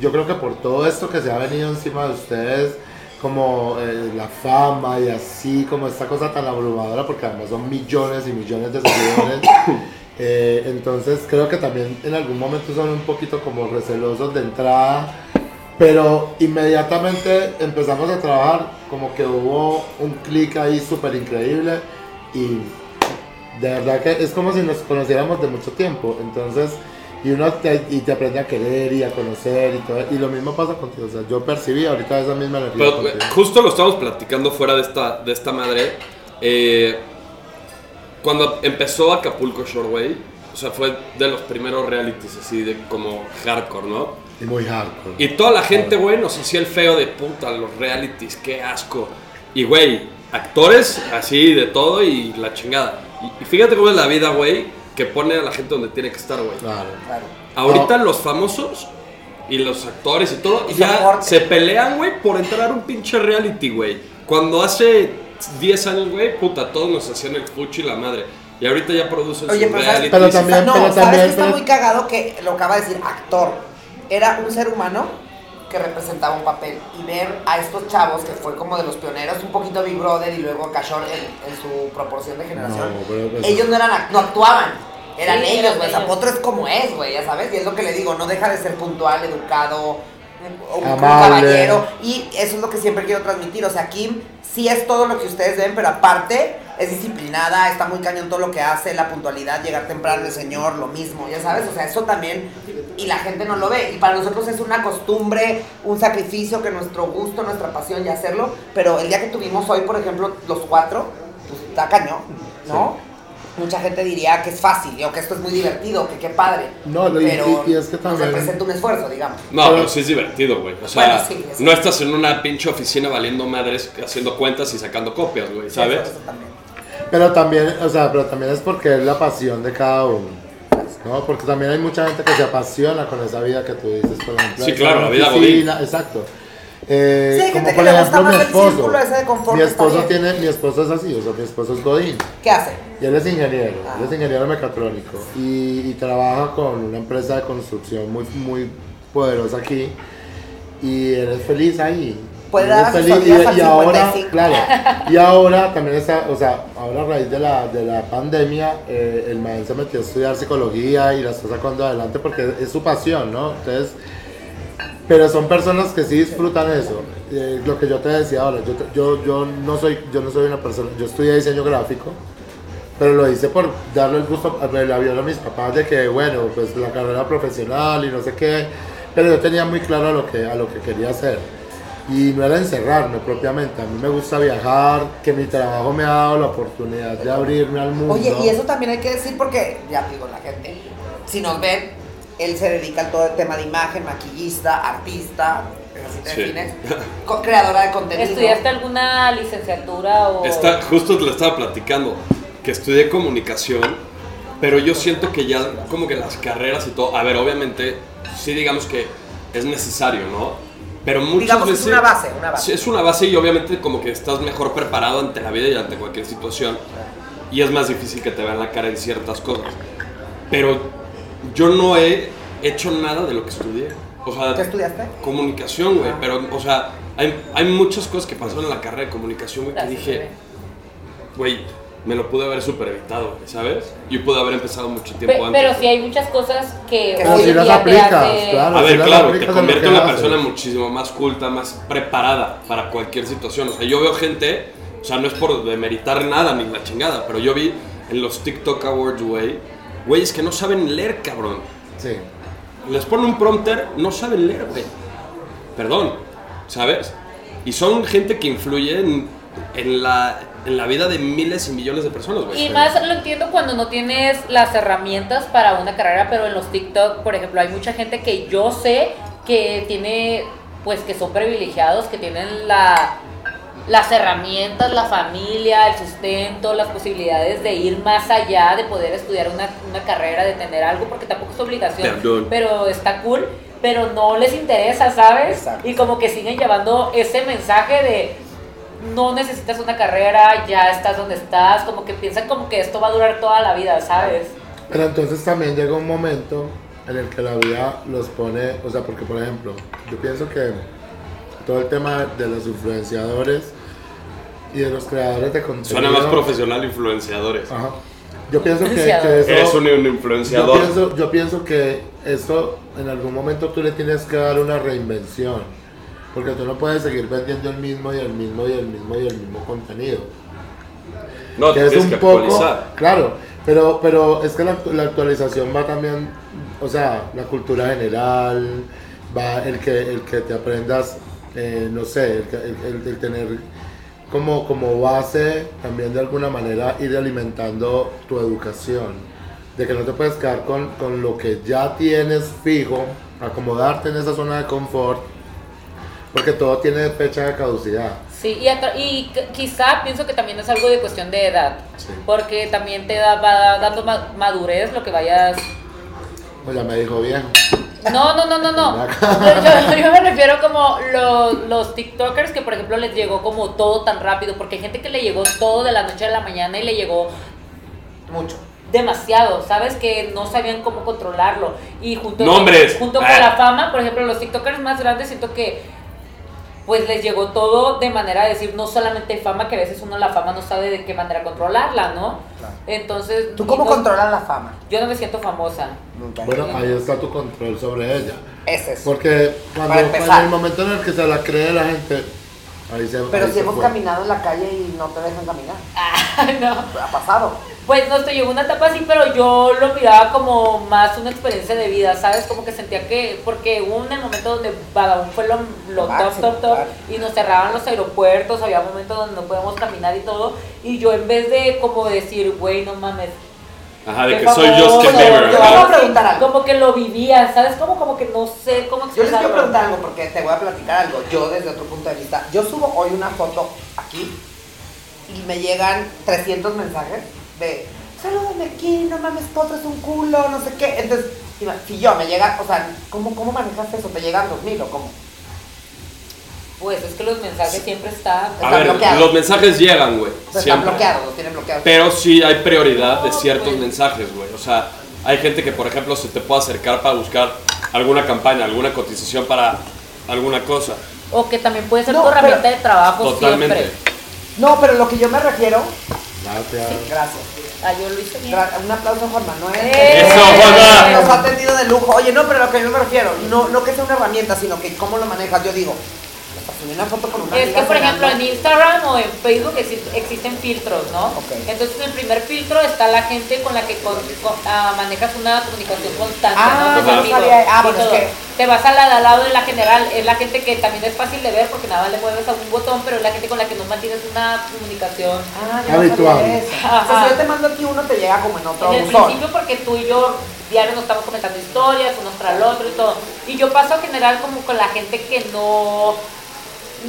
yo creo que por todo esto que se ha venido encima de ustedes, como eh, la fama y así, como esta cosa tan abrumadora, porque además son millones y millones de seguidores, eh, entonces creo que también en algún momento son un poquito como recelosos de entrada, pero inmediatamente empezamos a trabajar, como que hubo un clic ahí súper increíble y de verdad que es como si nos conociéramos de mucho tiempo, entonces, y uno te, y te aprende a querer y a conocer y todo, y lo mismo pasa contigo, o sea, yo percibí ahorita esa misma energía Pero justo lo estamos platicando fuera de esta, de esta madre. eh, cuando empezó Acapulco Shore, güey, o sea, fue de los primeros realities así de como hardcore, ¿no? Y muy hardcore. Y toda la gente, güey, nos hacía el feo de puta, los realities, qué asco. Y, güey, actores así de todo y la chingada. Y, y fíjate cómo es la vida, güey, que pone a la gente donde tiene que estar, güey. Claro. Claro. Ahorita los famosos y los actores y todo Y ya se pelean, güey, por entrar a un pinche reality, güey. Cuando hace 10 años, güey, puta, todos nos hacían el fuchi y la madre. Y ahorita ya producen Oye, pero ¿sabes? realities. Pero también- no, pero ¿sabes también- que está pero- muy cagado que lo acaba de decir actor? Era un ser humano que representaba un papel. Y ver a estos chavos, que fue como de los pioneros, un poquito Big Brother y luego Cashor en, en su proporción de generación. No, pero ellos no eran, act- no actuaban. Eran Sí, ellos, güey. Zapotro es como es, güey, ya sabes. Y es lo que le digo, no deja de ser puntual, educado, un, caballero. Y eso es lo que siempre quiero transmitir. O sea, Kim sí es todo lo que ustedes ven, pero aparte es disciplinada, está muy cañón todo lo que hace, la puntualidad, llegar temprano el señor, lo mismo, ya sabes. O sea, eso también. Y la gente no lo ve. Y para nosotros es una costumbre, un sacrificio, que nuestro gusto, nuestra pasión y hacerlo. Pero el día que tuvimos hoy, por ejemplo, los cuatro, pues está cañón, ¿no? Mucha gente diría que es fácil, o que esto es muy divertido, que qué padre. No, lo- pero y- y es que también- representa un esfuerzo, digamos. No, Pero- pero sí es divertido, güey. O sea, Bueno, sí, no estás en una pinche oficina valiendo madres haciendo cuentas y sacando copias, güey, ¿sabes? Eso, eso también. Pero también, o sea, pero también es porque es la pasión de cada uno. ¿no? Porque también hay mucha gente que se apasiona con esa vida que tú dices, por ejemplo. Sí, claro, la vida oficina, Exacto. Eh, Sí, hay como que por ejemplo más mi esposo. de confort, Mi esposo tiene, mi esposo es así, o sea, mi esposo es Godín. ¿Qué hace? Y él es ingeniero, Ah. él es ingeniero mecatrónico y, y trabaja con una empresa de construcción muy, muy poderosa aquí y él es feliz ahí. Puede dar feliz y, y ahora, 55. claro, y ahora también está, o sea, ahora a raíz de la, de la pandemia, eh, el maestro se metió a estudiar psicología y la está sacando adelante porque es su pasión, ¿no? Entonces, pero son personas que sí disfrutan eso. Eh, lo que yo te decía ahora, yo, yo, yo, no soy, yo no soy una persona, yo estudié diseño gráfico, pero lo hice por darle el gusto, avión a mis papás de que, bueno, pues la carrera profesional y no sé qué, pero yo tenía muy claro a lo que, a lo que quería hacer. Y no era encerrarme propiamente, a mí me gusta viajar, que mi trabajo me ha dado la oportunidad de abrirme al mundo. Oye, y eso también hay que decir porque, ya digo, la gente, si nos ven, él se dedica al todo el tema de imagen, maquillista, artista, Sí. creadora de contenido. ¿Estudiaste alguna licenciatura o...? Está, justo te lo estaba platicando, que estudié comunicación, pero yo siento que ya como que las carreras y todo, a ver, obviamente, sí digamos que es necesario, ¿no? Pero muchas Digamos que es veces... una base, una base. Sí, es una base y obviamente como que estás mejor preparado ante la vida y ante cualquier situación. Y es más difícil que te vean la cara en ciertas cosas. Pero yo no he hecho nada de lo que estudié. O sea, ¿Qué estudiaste? comunicación, güey. Ah. Pero, o sea, hay, hay muchas cosas que pasaron en la carrera de comunicación, güey, que dije, güey, me lo pude haber super evitado, ¿sabes? Yo pude haber empezado mucho tiempo antes. pero sí hay muchas cosas que hoy en las día te aplicas, hace- claro. A si ver, claro, te convierte en una persona muchísimo más culta, más preparada para cualquier situación. O sea, yo veo gente, o sea, no es por demeritar nada ni la chingada, pero yo vi en los TikTok Awards, güey, güeyes que no saben leer, cabrón. Sí. Les ponen un prompter, no saben leer, güey. Perdón, ¿sabes? Y son gente que influye en, en la, en la vida de miles y millones de personas, güey. Y más lo entiendo cuando no tienes las herramientas para una carrera, pero en los TikTok, por ejemplo, hay mucha gente que yo sé que tiene, pues que son privilegiados, que tienen la, las herramientas, la familia, el sustento, las posibilidades de ir más allá, de poder estudiar una, una carrera, de tener algo, porque tampoco es obligación, Perdón. pero está cool, pero no les interesa, ¿sabes? Exacto. Y como que siguen llevando ese mensaje de no necesitas una carrera, ya estás donde estás, como que piensan como que esto va a durar toda la vida, ¿sabes? Pero entonces también llega un momento en el que la vida los pone, o sea, porque por ejemplo, yo pienso que todo el tema de los influenciadores y de los creadores de contenido. Suena más profesional influenciadores. Ajá. Yo pienso que, que eso. Eres un, un yo, influenciador. pienso, yo pienso que esto en algún momento tú le tienes que dar una reinvención. Porque tú no puedes seguir vendiendo el mismo y el mismo y el mismo y el mismo contenido. No, que te es un que poco, actualizar. claro, pero, pero es que la, la actualización va también, o sea, la cultura general, va el que, el que te aprendas, eh, no sé, el, tener como, como base también de alguna manera ir alimentando tu educación, de que no te puedes quedar con, con lo que ya tienes fijo, acomodarte en esa zona de confort, porque todo tiene fecha de caducidad. Sí, y, y qu- quizá pienso que también es algo de cuestión de edad, Sí. porque también te da, va dando ma- madurez lo que vayas... Pues ya me dijo bien. No, no, no, no, no. Yo, yo me refiero como los, los TikTokers que, por ejemplo, les llegó como todo tan rápido, porque hay gente que le llegó todo de la noche a la mañana y le llegó Mucho. demasiado, ¿sabes? Que no sabían cómo controlarlo. Y junto, Nombres. junto con Ah. la fama, por ejemplo, los TikTokers más grandes siento que pues les llegó todo de manera de decir, no solamente fama, que a veces uno la fama no sabe de qué manera controlarla, ¿no? Claro. Entonces... ¿Tú cómo no- controlas la fama? Yo no me siento famosa. Bueno, ahí está tu control sobre ella. Ese es. Porque cuando, cuando el momento en el que se la cree la gente, ahí se Pero ahí si se hemos fue. caminado en la calle y no te dejan caminar. Ah, no. Ha pasado. Pues no estoy en una etapa así, pero yo lo miraba como más una experiencia de vida, ¿sabes? Como que sentía que, porque hubo un momento donde Badabun fue lo, lo top, top, top, claro. y nos cerraban los aeropuertos, había momentos donde no podíamos caminar y todo, y yo en vez de como decir, güey, no mames. Ajá, de que soy Bieber. Yo voy a preguntar algo. Como que lo vivía, ¿sabes? Como, como que no sé cómo Yo les quiero preguntar algo porque te voy a platicar algo. Yo desde otro punto de vista, yo subo hoy una foto aquí y me llegan 300 mensajes de, salúdame aquí, no mames, potro es un culo, no sé qué. Entonces, si yo me llega, o sea, ¿cómo, cómo manejas eso? ¿Te llegan 2000 o cómo? Pues es que los mensajes siempre están. A Está ver, bloqueado. los mensajes llegan, güey. Sea, están Siempre. bloqueados, los tienen bloqueados. Pero sí hay prioridad de ciertos güey. mensajes, güey. O sea, hay gente que, por ejemplo, se te puede acercar para buscar alguna campaña, alguna cotización para alguna cosa. O que también puede ser No, tu herramienta pero- de trabajo Totalmente. siempre. No, pero lo que yo me refiero, Gracias. gracias. Ah, yo lo hice bien. Un aplauso a Juan Manuel. ¡Eh! ¡Eso, Juanma! Nos ha atendido de lujo. Oye, no, pero lo que yo me refiero, no, no que sea una herramienta, sino que cómo lo manejas. Yo digo, subí una foto con una Es que, por ejemplo, en. Instagram o en Facebook exi- existen filtros, ¿no? Ok. Entonces, en el primer filtro está la gente con la que con- con- ah, manejas una comunicación constante, Ah, ¿no? Tus no amigos sabía. Ah, bueno, es que- Te vas a la de al lado de la general, es la gente que también es fácil de ver porque nada más le mueves a un botón, pero es la gente con la que no mantienes una comunicación. Ah, ya no Habitual. sabía eso. Ajá. O sea, si yo te mando aquí uno, te llega como en otro En el buzón. principio porque tú y yo diario nos estamos comentando historias, unos tras el otro y todo. Y yo paso a general como con la gente que no...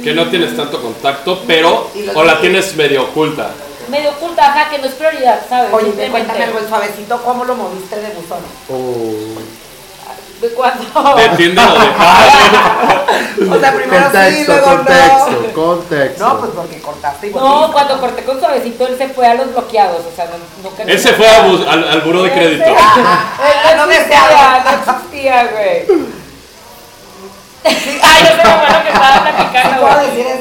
Que no tienes tanto contacto, pero o la tienes medio oculta. Medio oculta, ajá, que no es prioridad, ¿sabes? Oye, Simplemente. cuéntame algo el suavecito, ¿cómo lo moviste de buzón? Oh. ¿De cuándo? De Tinder o de O sea, primero sí, Contexto, luego contexto, no. contexto. No, pues porque cortaste y No, cuando corté con suavecito él se fue a los bloqueados, o sea, no, nunca... Ese fue a bus- al, al buró de crédito. Ese- Ah, no no no existía, güey. Ay, yo sé lo que estaba ¿Sí platicando?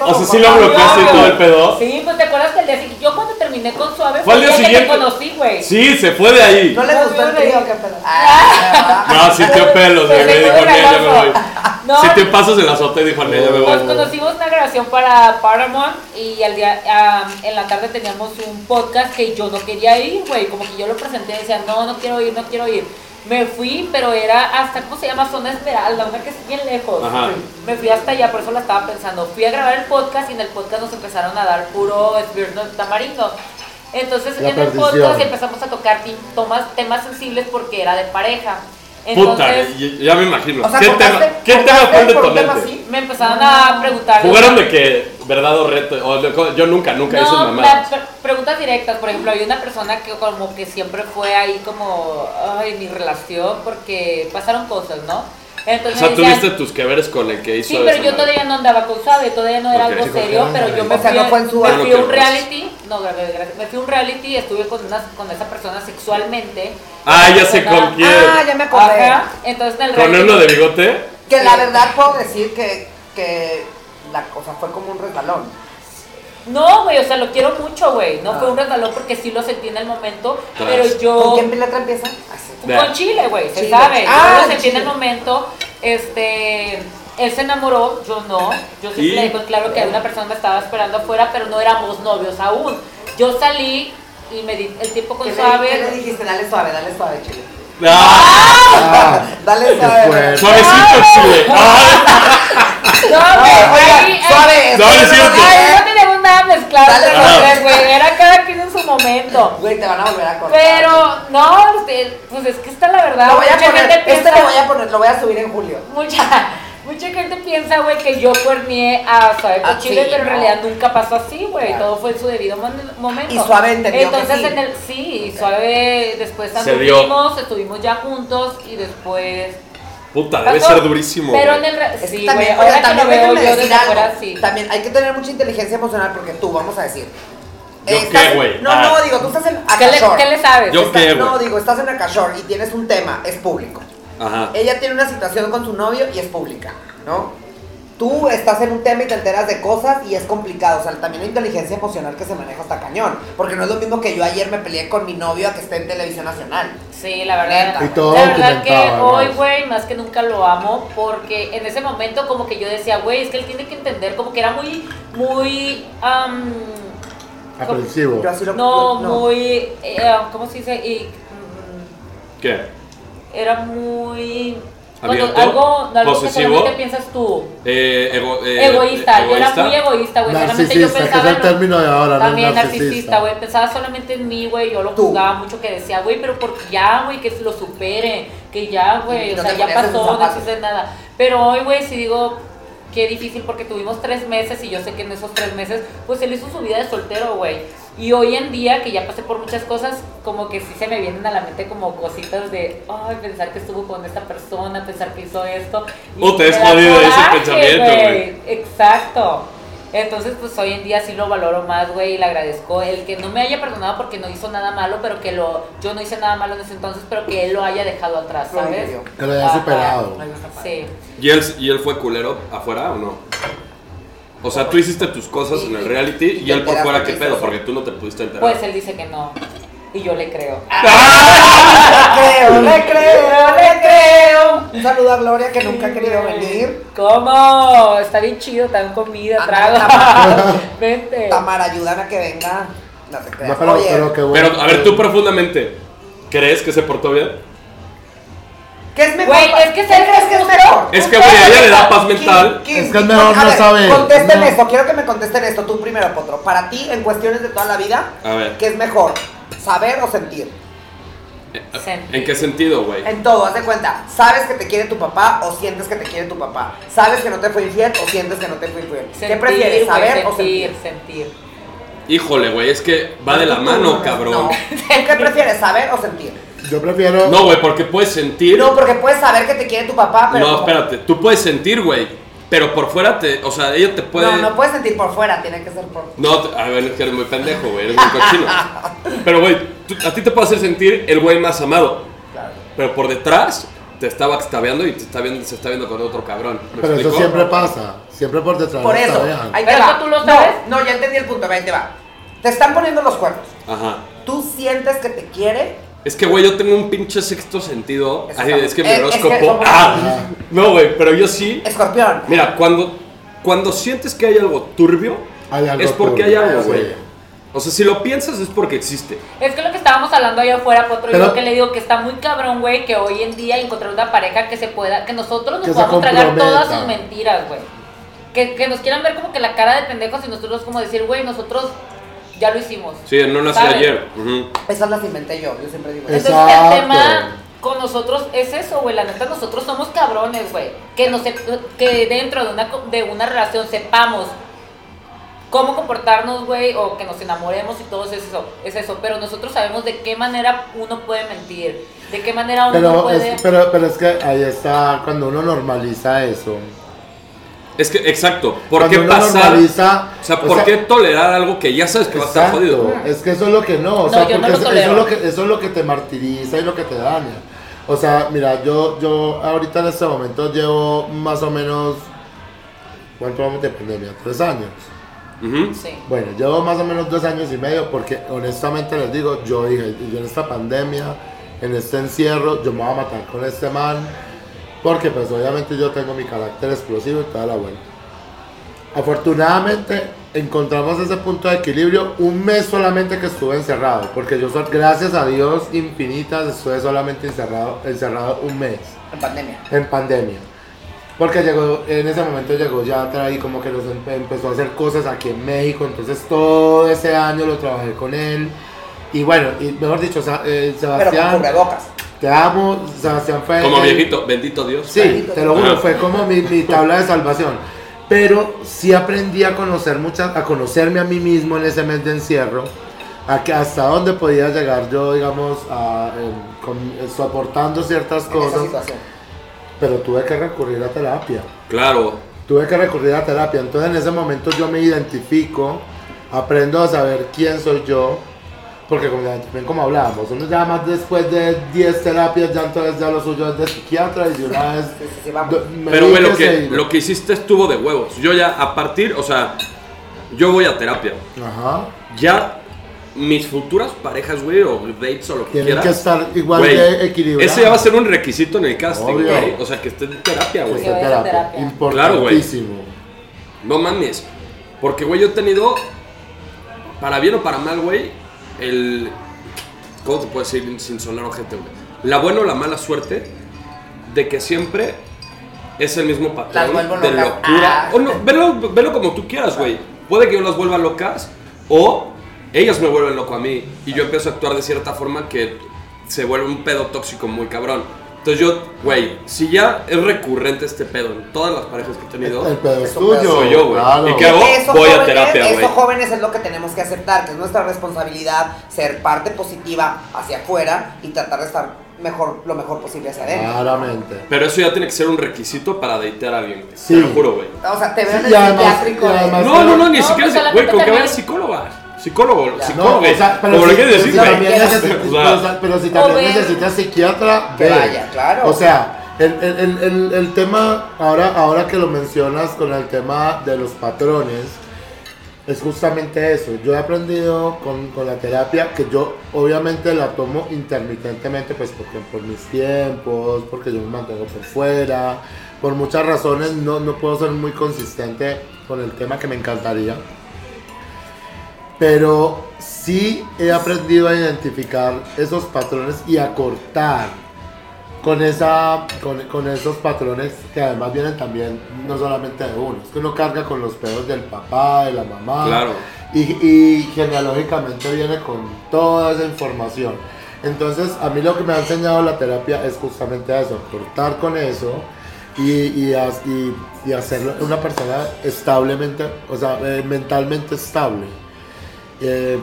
O sea, sí lo bloqueaste y todo el pedo. Sí, pues te acuerdas que el día siguiente, yo cuando terminé con suave Fue al día el que siguiente. te conocí, güey. Sí, se fue de ahí. ¿No le No, gustó el trío? ¿Qué pedo? Ah, No, sintió pelos, güey. me Dijo, fue "Ne, ya me regazo". voy. No, Si te pasas en la azote, dijo, "Ne, ya me Nos voy. conocimos una grabación para Paramount y al día, en la tarde teníamos un podcast que yo no quería ir, güey. Como que yo lo presenté y decía, no, no quiero ir, no quiero ir. Me fui, pero era hasta, ¿cómo se llama? Zona Esmeralda, una que es bien lejos. Ajá. Me fui hasta allá, por eso la estaba pensando. Fui a grabar el podcast y en el podcast nos empezaron a dar puro Esbirno tamarindo. Entonces La en el podcast empezamos a tocar tomas, temas sensibles porque era de pareja. Puta, Entonces ya ya me imagino. O sea, ¿Qué tema, ¿qué tema fue el detonante? me empezaron a preguntar. Jugaron de que verdad o reto. O de- yo nunca, nunca hice No, mamadas. la- pre- preguntas directas. Por ejemplo, hay una persona que como que siempre fue ahí como, ay, mi relación, porque pasaron cosas, ¿no? O Entonces sea, me decían, tuviste tus que veres con el que hizo Sí, pero yo madre. todavía no andaba con Suave, todavía no era Ok. algo serio, pero yo me O sea, fui, no fue en su me fui a un reality, no, me fui a un reality y estuve con, una, con esa persona sexualmente. Ah, ya sé con quién. Ah, ya me acordé. Ajá, entonces en el ¿Con reality- uno de bigote? Que la verdad puedo decir que, que la cosa fue como un resbalón. No, güey, o sea, lo quiero mucho, güey. No Ah. fue un resbalón porque sí lo sentí en el momento, pero yo... ¿Con qué letra empieza? Así. Vea. Con Chile, güey, se sabe. Ah, yo lo sentí en el momento. Este, él se enamoró, yo no. Yo siempre Y- le digo claro que una persona me estaba esperando afuera, pero no éramos novios aún. Yo salí y me di el tiempo con ¿Qué, le, suave. qué le dijiste? Dale suave, dale suave, chile. ¡Ah! Ah, Dale suave. fuerte. Suavecito, chile. ¡Ah! No, güey, suave. Suave, espérame, sí, no, Ay, no tenemos nada mezclado Dale, entre los ajá. tres, güey. Era cada quien en su momento. Güey, te van a volver a cortar. Pero, no, este, pues es que está la verdad. Lo voy a mucha poner, gente este lo voy a poner, lo voy a subir en julio. Mucha, mucha gente piensa, güey, que yo cuernié a Suave con Ah, Chile, sí, pero en no. realidad nunca pasó así, güey. Claro. Todo fue en su debido momento. Y Suave entendió que Entonces, sí. en el sí, y Suave después anduvimos, estuvimos ya juntos y después. Puta, debe ser durísimo. Pero güey. en el. Es que Sí, güey. también, Ahora que lo también veo déjenme yo decir desde algo. afuera, sí. También hay que tener mucha inteligencia emocional porque tú, vamos a decir. ¿Yo estás qué, güey? No, Ah. no, digo, tú estás en ¿Qué le, Acashore. qué le sabes? Yo- Estás- qué, No, güey? digo, estás en Acashore y tienes un tema, es público. Ajá. Ella tiene una situación con su novio y es pública, ¿no? Tú estás en un tema y te enteras de cosas y es complicado. O sea, también la inteligencia emocional que se maneja hasta cañón. Porque no es lo mismo que yo ayer me peleé con mi novio a que esté en televisión nacional. Sí, la verdad. Y todo la verdad que hoy, güey, más que nunca lo amo porque en ese momento como que yo decía, güey, es que él tiene que entender, como que era muy, muy, am, Aprensivo. No. muy, eh, ¿cómo se dice? Y, mm, ¿Qué? Era muy... Cuando algo, algo que ¿Posesivo? solamente piensas tú. Eh, ego- eh, egoísta, yo era muy egoísta, güey. Solamente yo Narcisista, que pensaba es el en lo- término de ahora, ¿no? También Narcisista. narcisista, güey. Pensaba solamente en mí, güey. Yo lo Tú. juzgaba mucho que decía, güey, pero porque ya, güey, que lo supere. Que ya, güey. O sea, ya pasó, no existe nada. Pero hoy, güey, si digo, qué difícil porque tuvimos tres meses y yo sé que en esos tres meses, pues él hizo su vida de soltero, güey. Y hoy en día, que ya pasé por muchas cosas, como que sí se me vienen a la mente como cositas de, ay, pensar que estuvo con esta persona, pensar que hizo esto. Y es me da jodido ese pensamiento, güey. Exacto. Entonces, pues hoy en día sí lo valoro más, güey, y le agradezco el que no me haya perdonado porque no hizo nada malo, pero que lo, yo no hice nada malo en ese entonces, pero que él lo haya dejado atrás, ¿sabes? Que lo haya superado. Sí. ¿Y él, ¿Y él fue culero afuera o no? O sea, tú hiciste tus cosas en el reality y él por fuera, ¿qué pedo? Porque tú no te pudiste enterar. Pues él dice que no. Y yo le creo. creo, le creo, le creo. Un saludo a Gloria que nunca ha querido venir. ¿Cómo? Está bien chido, también comida, Anda, trago. Tamara. Vente. Tamara, ayúdame a que venga. No te creas. No, pero, Oye, pero qué bueno. Pero, a ver, tú profundamente, ¿crees que se portó bien? ¿Qué es mejor? Güey, es que ¿Qué crees que es mejor? Es que, güey, a ella le da paz Kim, mental. Kim, Es que es Kim, mejor no ver, saber. Contesten No. esto, quiero que me contesten esto, tú primero, Potro. Para ti, en cuestiones de toda la vida, A ver. ¿qué es mejor? ¿Saber o sentir? Sentir. ¿En qué sentido, güey? En todo, haz de cuenta. ¿Sabes que te quiere tu papá o sientes que te quiere tu papá? ¿Sabes que no te fue infiel o sientes que no te fue infiel? ¿Qué prefieres, saber o sentir, sentir? sentir. Híjole, güey, es que va de la mano, cabrón. No. ¿Tú qué prefieres, saber o sentir? Yo prefiero. No, güey, porque puedes sentir. No, porque puedes saber que te quiere tu papá, pero. No, espérate, tú puedes sentir, güey. Pero por fuera te. O sea, ella te puede. No, no puedes sentir por fuera, tiene que ser por. No, a ver, es que eres muy pendejo, güey, eres muy cochino. Pero, güey, a ti te puede hacer sentir el güey más amado. Claro. Pero por detrás te está backstabeando y te está viendo, se está viendo con otro cabrón. ¿Me Pero eso siempre pasa. Siempre por detrás. Por eso. Ahí te Pero va. tú lo No, sabes. No, ya entendí el punto, ahí te va. Te están poniendo los cuernos. Ajá. Tú sientes que te quiere. Es que, güey, yo tengo un pinche sexto sentido. Está- es que mi es que horóscopo. ah, no, güey, pero yo sí. Escorpión. Mira, cuando, cuando sientes que hay algo turbio, Hay algo es porque turbio, hay algo, sí. güey. O sea, si lo piensas es porque existe. Es que lo que estábamos hablando allá afuera, Potro, Pero- yo que le digo que está muy cabrón, güey, que hoy en día encontrar una pareja que se pueda, que nosotros nos Que podamos tragar todas sus mentiras, güey. Que, que nos quieran ver como que la cara de pendejos y nosotros como decir, güey, nosotros ya lo hicimos. Sí, no nací ¿Sabes? ayer. Esas las inventé yo, yo siempre digo. Es- eso. Entonces Exacto. el tema con nosotros es eso, güey. La neta, nosotros somos cabrones, güey. Que, nos sep- que dentro de una, co- de una relación sepamos cómo comportarnos, güey, o que nos enamoremos y todo es eso, es eso. Pero nosotros sabemos de qué manera uno puede mentir, de qué manera uno Pero puede... es, pero, pero es que ahí está cuando uno normaliza eso. Es que, exacto. ¿Por qué Cuando uno pasar? normaliza, O sea, o ¿por sea, qué tolerar algo que ya sabes que va a estar Exacto. jodido? Es que eso es lo que no, o No, sea, no porque lo eso, eso es lo que, eso es lo que te martiriza y lo que te daña. O sea, mira, yo, yo ahorita en este momento llevo más o menos, ¿cuánto vamos de pandemia? Tres años. Ujú. Sí. Bueno, llevo más o menos dos años y medio porque honestamente les digo, yo dije, yo en esta pandemia, en este encierro, yo me voy a matar con este man, porque pues obviamente yo tengo mi carácter explosivo y toda la vuelta. Afortunadamente encontramos ese punto de equilibrio un mes solamente que estuve encerrado, porque yo gracias a Dios infinitas estuve solamente encerrado, encerrado un mes En pandemia. en pandemia. Porque llegó, en ese momento llegó ya y como que nos empe- empezó a hacer cosas aquí en México, entonces todo ese año lo trabajé con él. Y bueno, y mejor dicho, eh, Pero con Sebastián, cubrebocas. Te amo, Sebastián fue... Como el- viejito, bendito Dios. Sí, te lo juro, Ajá. fue como mi, mi tabla de salvación. Pero sí aprendí a conocer muchas, a conocerme a mí mismo en ese mes de encierro, a que hasta dónde podía llegar yo, digamos, a, con- soportando ciertas En cosas. Pero tuve que recurrir a terapia. Claro. Tuve que recurrir a terapia. Entonces en ese momento yo me identifico, aprendo a saber quién soy yo. Porque como, ya- también como hablábamos, uno ya más después de 10 terapias, ya entonces ya lo suyo es de psiquiatra y de una vez... Sí, sí, sí, vamos. do- Pero, güey, lo que, lo que hiciste estuvo de huevos. Yo ya, a partir, o sea, yo voy a terapia. Ajá. Ya mis futuras parejas, güey, o dates o lo que Tienen quieras. que estar igual güey, de equilibrados. Ese ya va a ser un requisito en el casting, Obvio. güey. O sea, que esté en terapia, Que güey. Vaya a terapia. terapia. Importantísimo. No mames. Porque, güey, yo he tenido, para bien o para mal, güey, el... ¿Cómo te puedo decir sin sonar ojete, güey? La buena o la mala suerte de que siempre es el mismo Las patrón vuelvo de locura. Ah. O no, velo, velo como tú quieras, güey. Puede que yo las vuelva locas o ellas me vuelven loco a mí y yo empiezo a actuar de cierta forma que se vuelve un pedo tóxico muy cabrón. Entonces yo, güey, si ya es recurrente este pedo en todas las parejas que he tenido, El pedo es tuyo. soy yo, güey. claro. ¿Y qué hago? Eso, Voy a terapia, güey. Eso, jóvenes, es lo que tenemos que aceptar, que es nuestra responsabilidad ser parte positiva hacia afuera y tratar de estar mejor, lo mejor posible hacia adentro. Claramente. Pero eso ya tiene que ser un requisito para datear a alguien. Sí. Te lo juro, güey. O sea, te veo en Sí, el y además- psiquiátrico. No, no, no, ni No, siquiera. pues es- Güey, con que veas psicóloga. Psicólogo, No, psicólogo. o sea, pero como si, lo decir, también necesitas, pero, pero si también psiquiatra, ve. vaya, claro. O sea, el, el, el, el, el tema, ahora, ahora que lo mencionas con el tema de los patrones, es justamente eso. Yo he aprendido con, con la terapia que yo obviamente la tomo intermitentemente, pues porque por mis tiempos, porque yo me mantengo por fuera, por muchas razones no, no puedo ser muy consistente con el tema que me encantaría. Pero sí he aprendido a identificar esos patrones y a cortar con, esa, con, con esos patrones que además vienen también no solamente de uno, es que uno carga con los pedos del papá, de la mamá. Claro. Y, y genealógicamente viene con toda esa información. Entonces, a mí lo que me ha enseñado la terapia es justamente eso, cortar con eso y, y, y, y hacerlo una persona establemente, o sea, eh, mentalmente estable. Eh,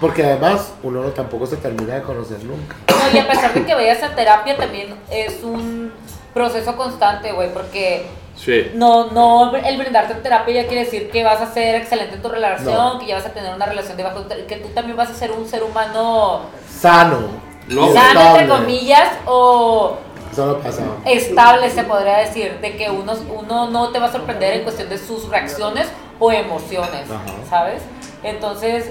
porque además uno no tampoco se termina de conocer nunca. No, y a pesar de que vayas a terapia, también es un proceso constante, güey, porque Sí. no, no, el brindarte en terapia ya quiere decir que vas a ser excelente en tu relación, No. que ya vas a tener una relación de bajo, que tú también vas a ser un ser humano Sano. No, sano, entre comillas, o Eso no pasa. estable, se podría decir, de que uno, uno no te va a sorprender en cuestión de sus reacciones o emociones, Ajá. ¿sabes? Entonces,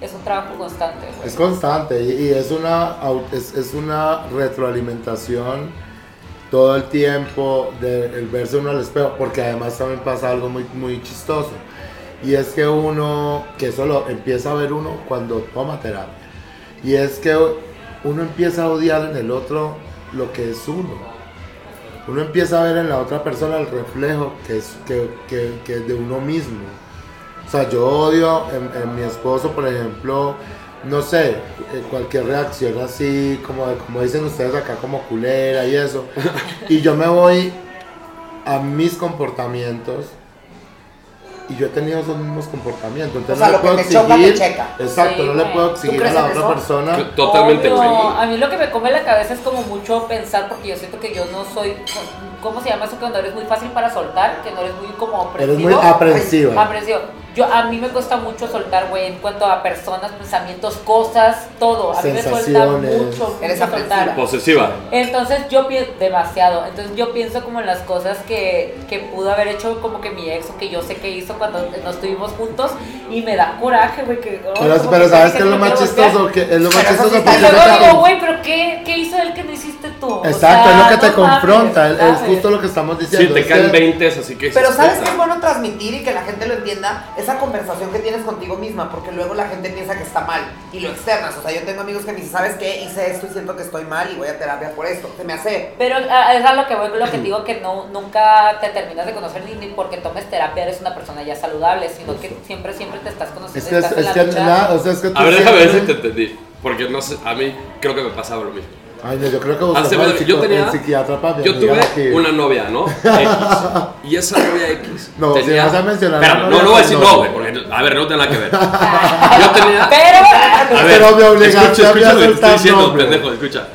es un trabajo constante. Es constante y, es, una, es, una retroalimentación todo el tiempo de el verse uno al espejo, porque además también pasa algo muy, muy chistoso. Y es que uno, que eso lo empieza a ver uno cuando toma terapia. Y es que uno empieza a odiar en el otro lo que es uno. Uno empieza a ver en la otra persona el reflejo que es, que, que- que es de uno mismo. O sea, yo odio en, en mi esposo, por ejemplo, no sé, eh, cualquier reacción así, como, de- como dicen ustedes acá, como culera y eso. Y yo me voy a mis comportamientos y yo he tenido esos mismos comportamientos. Entonces O sea, no lo le puedo que choca, exigir. checa. Exacto, Sí, no le puedo ¿Tú exigir a la otra eso? persona. Totalmente, Obvio. A mí lo que me come la cabeza es como mucho pensar, porque yo siento que yo no soy, ¿cómo se llama eso? Cuando eres muy fácil para soltar, que no eres muy como Eres aprensivo. muy aprensiva. Aprensivo. Yo, a mí me cuesta mucho soltar, güey, en cuanto a personas, pensamientos, cosas, todo. A mí me suelta mucho, Eres soltar. Posesiva. Entonces yo pienso demasiado. Entonces yo pienso como en las cosas que, que pudo haber hecho como que mi ex o que yo sé que hizo cuando nos estuvimos juntos y me da coraje, güey. Que, oh, Pero, pero que ¿sabes qué es lo más chistoso? Que es lo más chistoso sí Y luego digo, güey, pero qué, ¿qué hizo él que no hiciste tú? O Exacto, sea, es lo que te no confronta, es- justo lo que estamos Sí, diciendo. te es caen que- 20, así que Pero ¿sabes qué es bueno transmitir y que la gente lo entienda? Esa conversación que tienes contigo misma, porque luego la gente piensa que está mal y lo externas. O sea, yo tengo amigos que me dicen, ¿sabes qué? Hice esto y siento que estoy mal y voy a terapia por esto. Se me hace. Pero ah, es a lo que voy, lo que digo que no, nunca te terminas de conocer ni, ni porque tomes terapia eres una persona ya saludable, sino que siempre, siempre te estás Es conociendo que, y es, estás en es la que o sea, es que tú A ver, déjame ver si te entendí. Porque no sé, a mí creo que me pasaba lo mismo. Ay, no, yo creo que Hace buscamos ver, el, yo tenía- el psiquiatra para Yo tuve una novia, ¿no? X. Y esa novia X. No, si vas a mencionar no, no voy a decir no. no, güey, porque, a ver, no tiene nada que ver. Yo tenía. Pero, A ver, Pero me obligaste escucha, escucha a lo que te estoy diciendo, pendejo, escucha.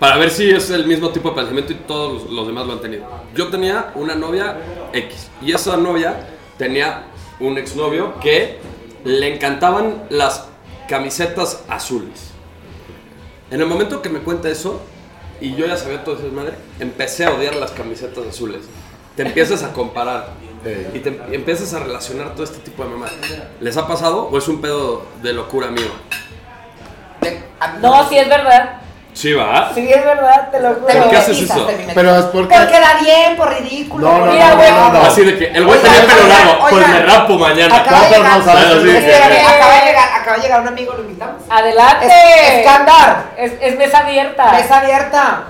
Para ver si es el mismo tipo de pensamiento y todos los, los demás lo han tenido. Yo tenía una novia X y esa novia tenía un exnovio que le encantaban las camisetas azules. En el momento que me cuenta eso, y yo ya sabía todo ese madre, empecé a odiar las camisetas azules. Te empiezas a comparar y te y empiezas a relacionar todo este tipo de mamás. ¿Les ha pasado o es un pedo de locura mío? no, sí es verdad. Sí, va. Sí es verdad, te lo juro. ¿Por qué haces eso? Pero es porque- Porque da bien, por ridículo. No, no, Mira, no, güey. no, no. Así de que el güey tenía pelo largo, pues oigan. me rapo mañana. Acaba de llegar, acaba de llegar un amigo, lo invitamos. Adelante. Es- Escándar. Es, es mesa abierta. Mesa abierta.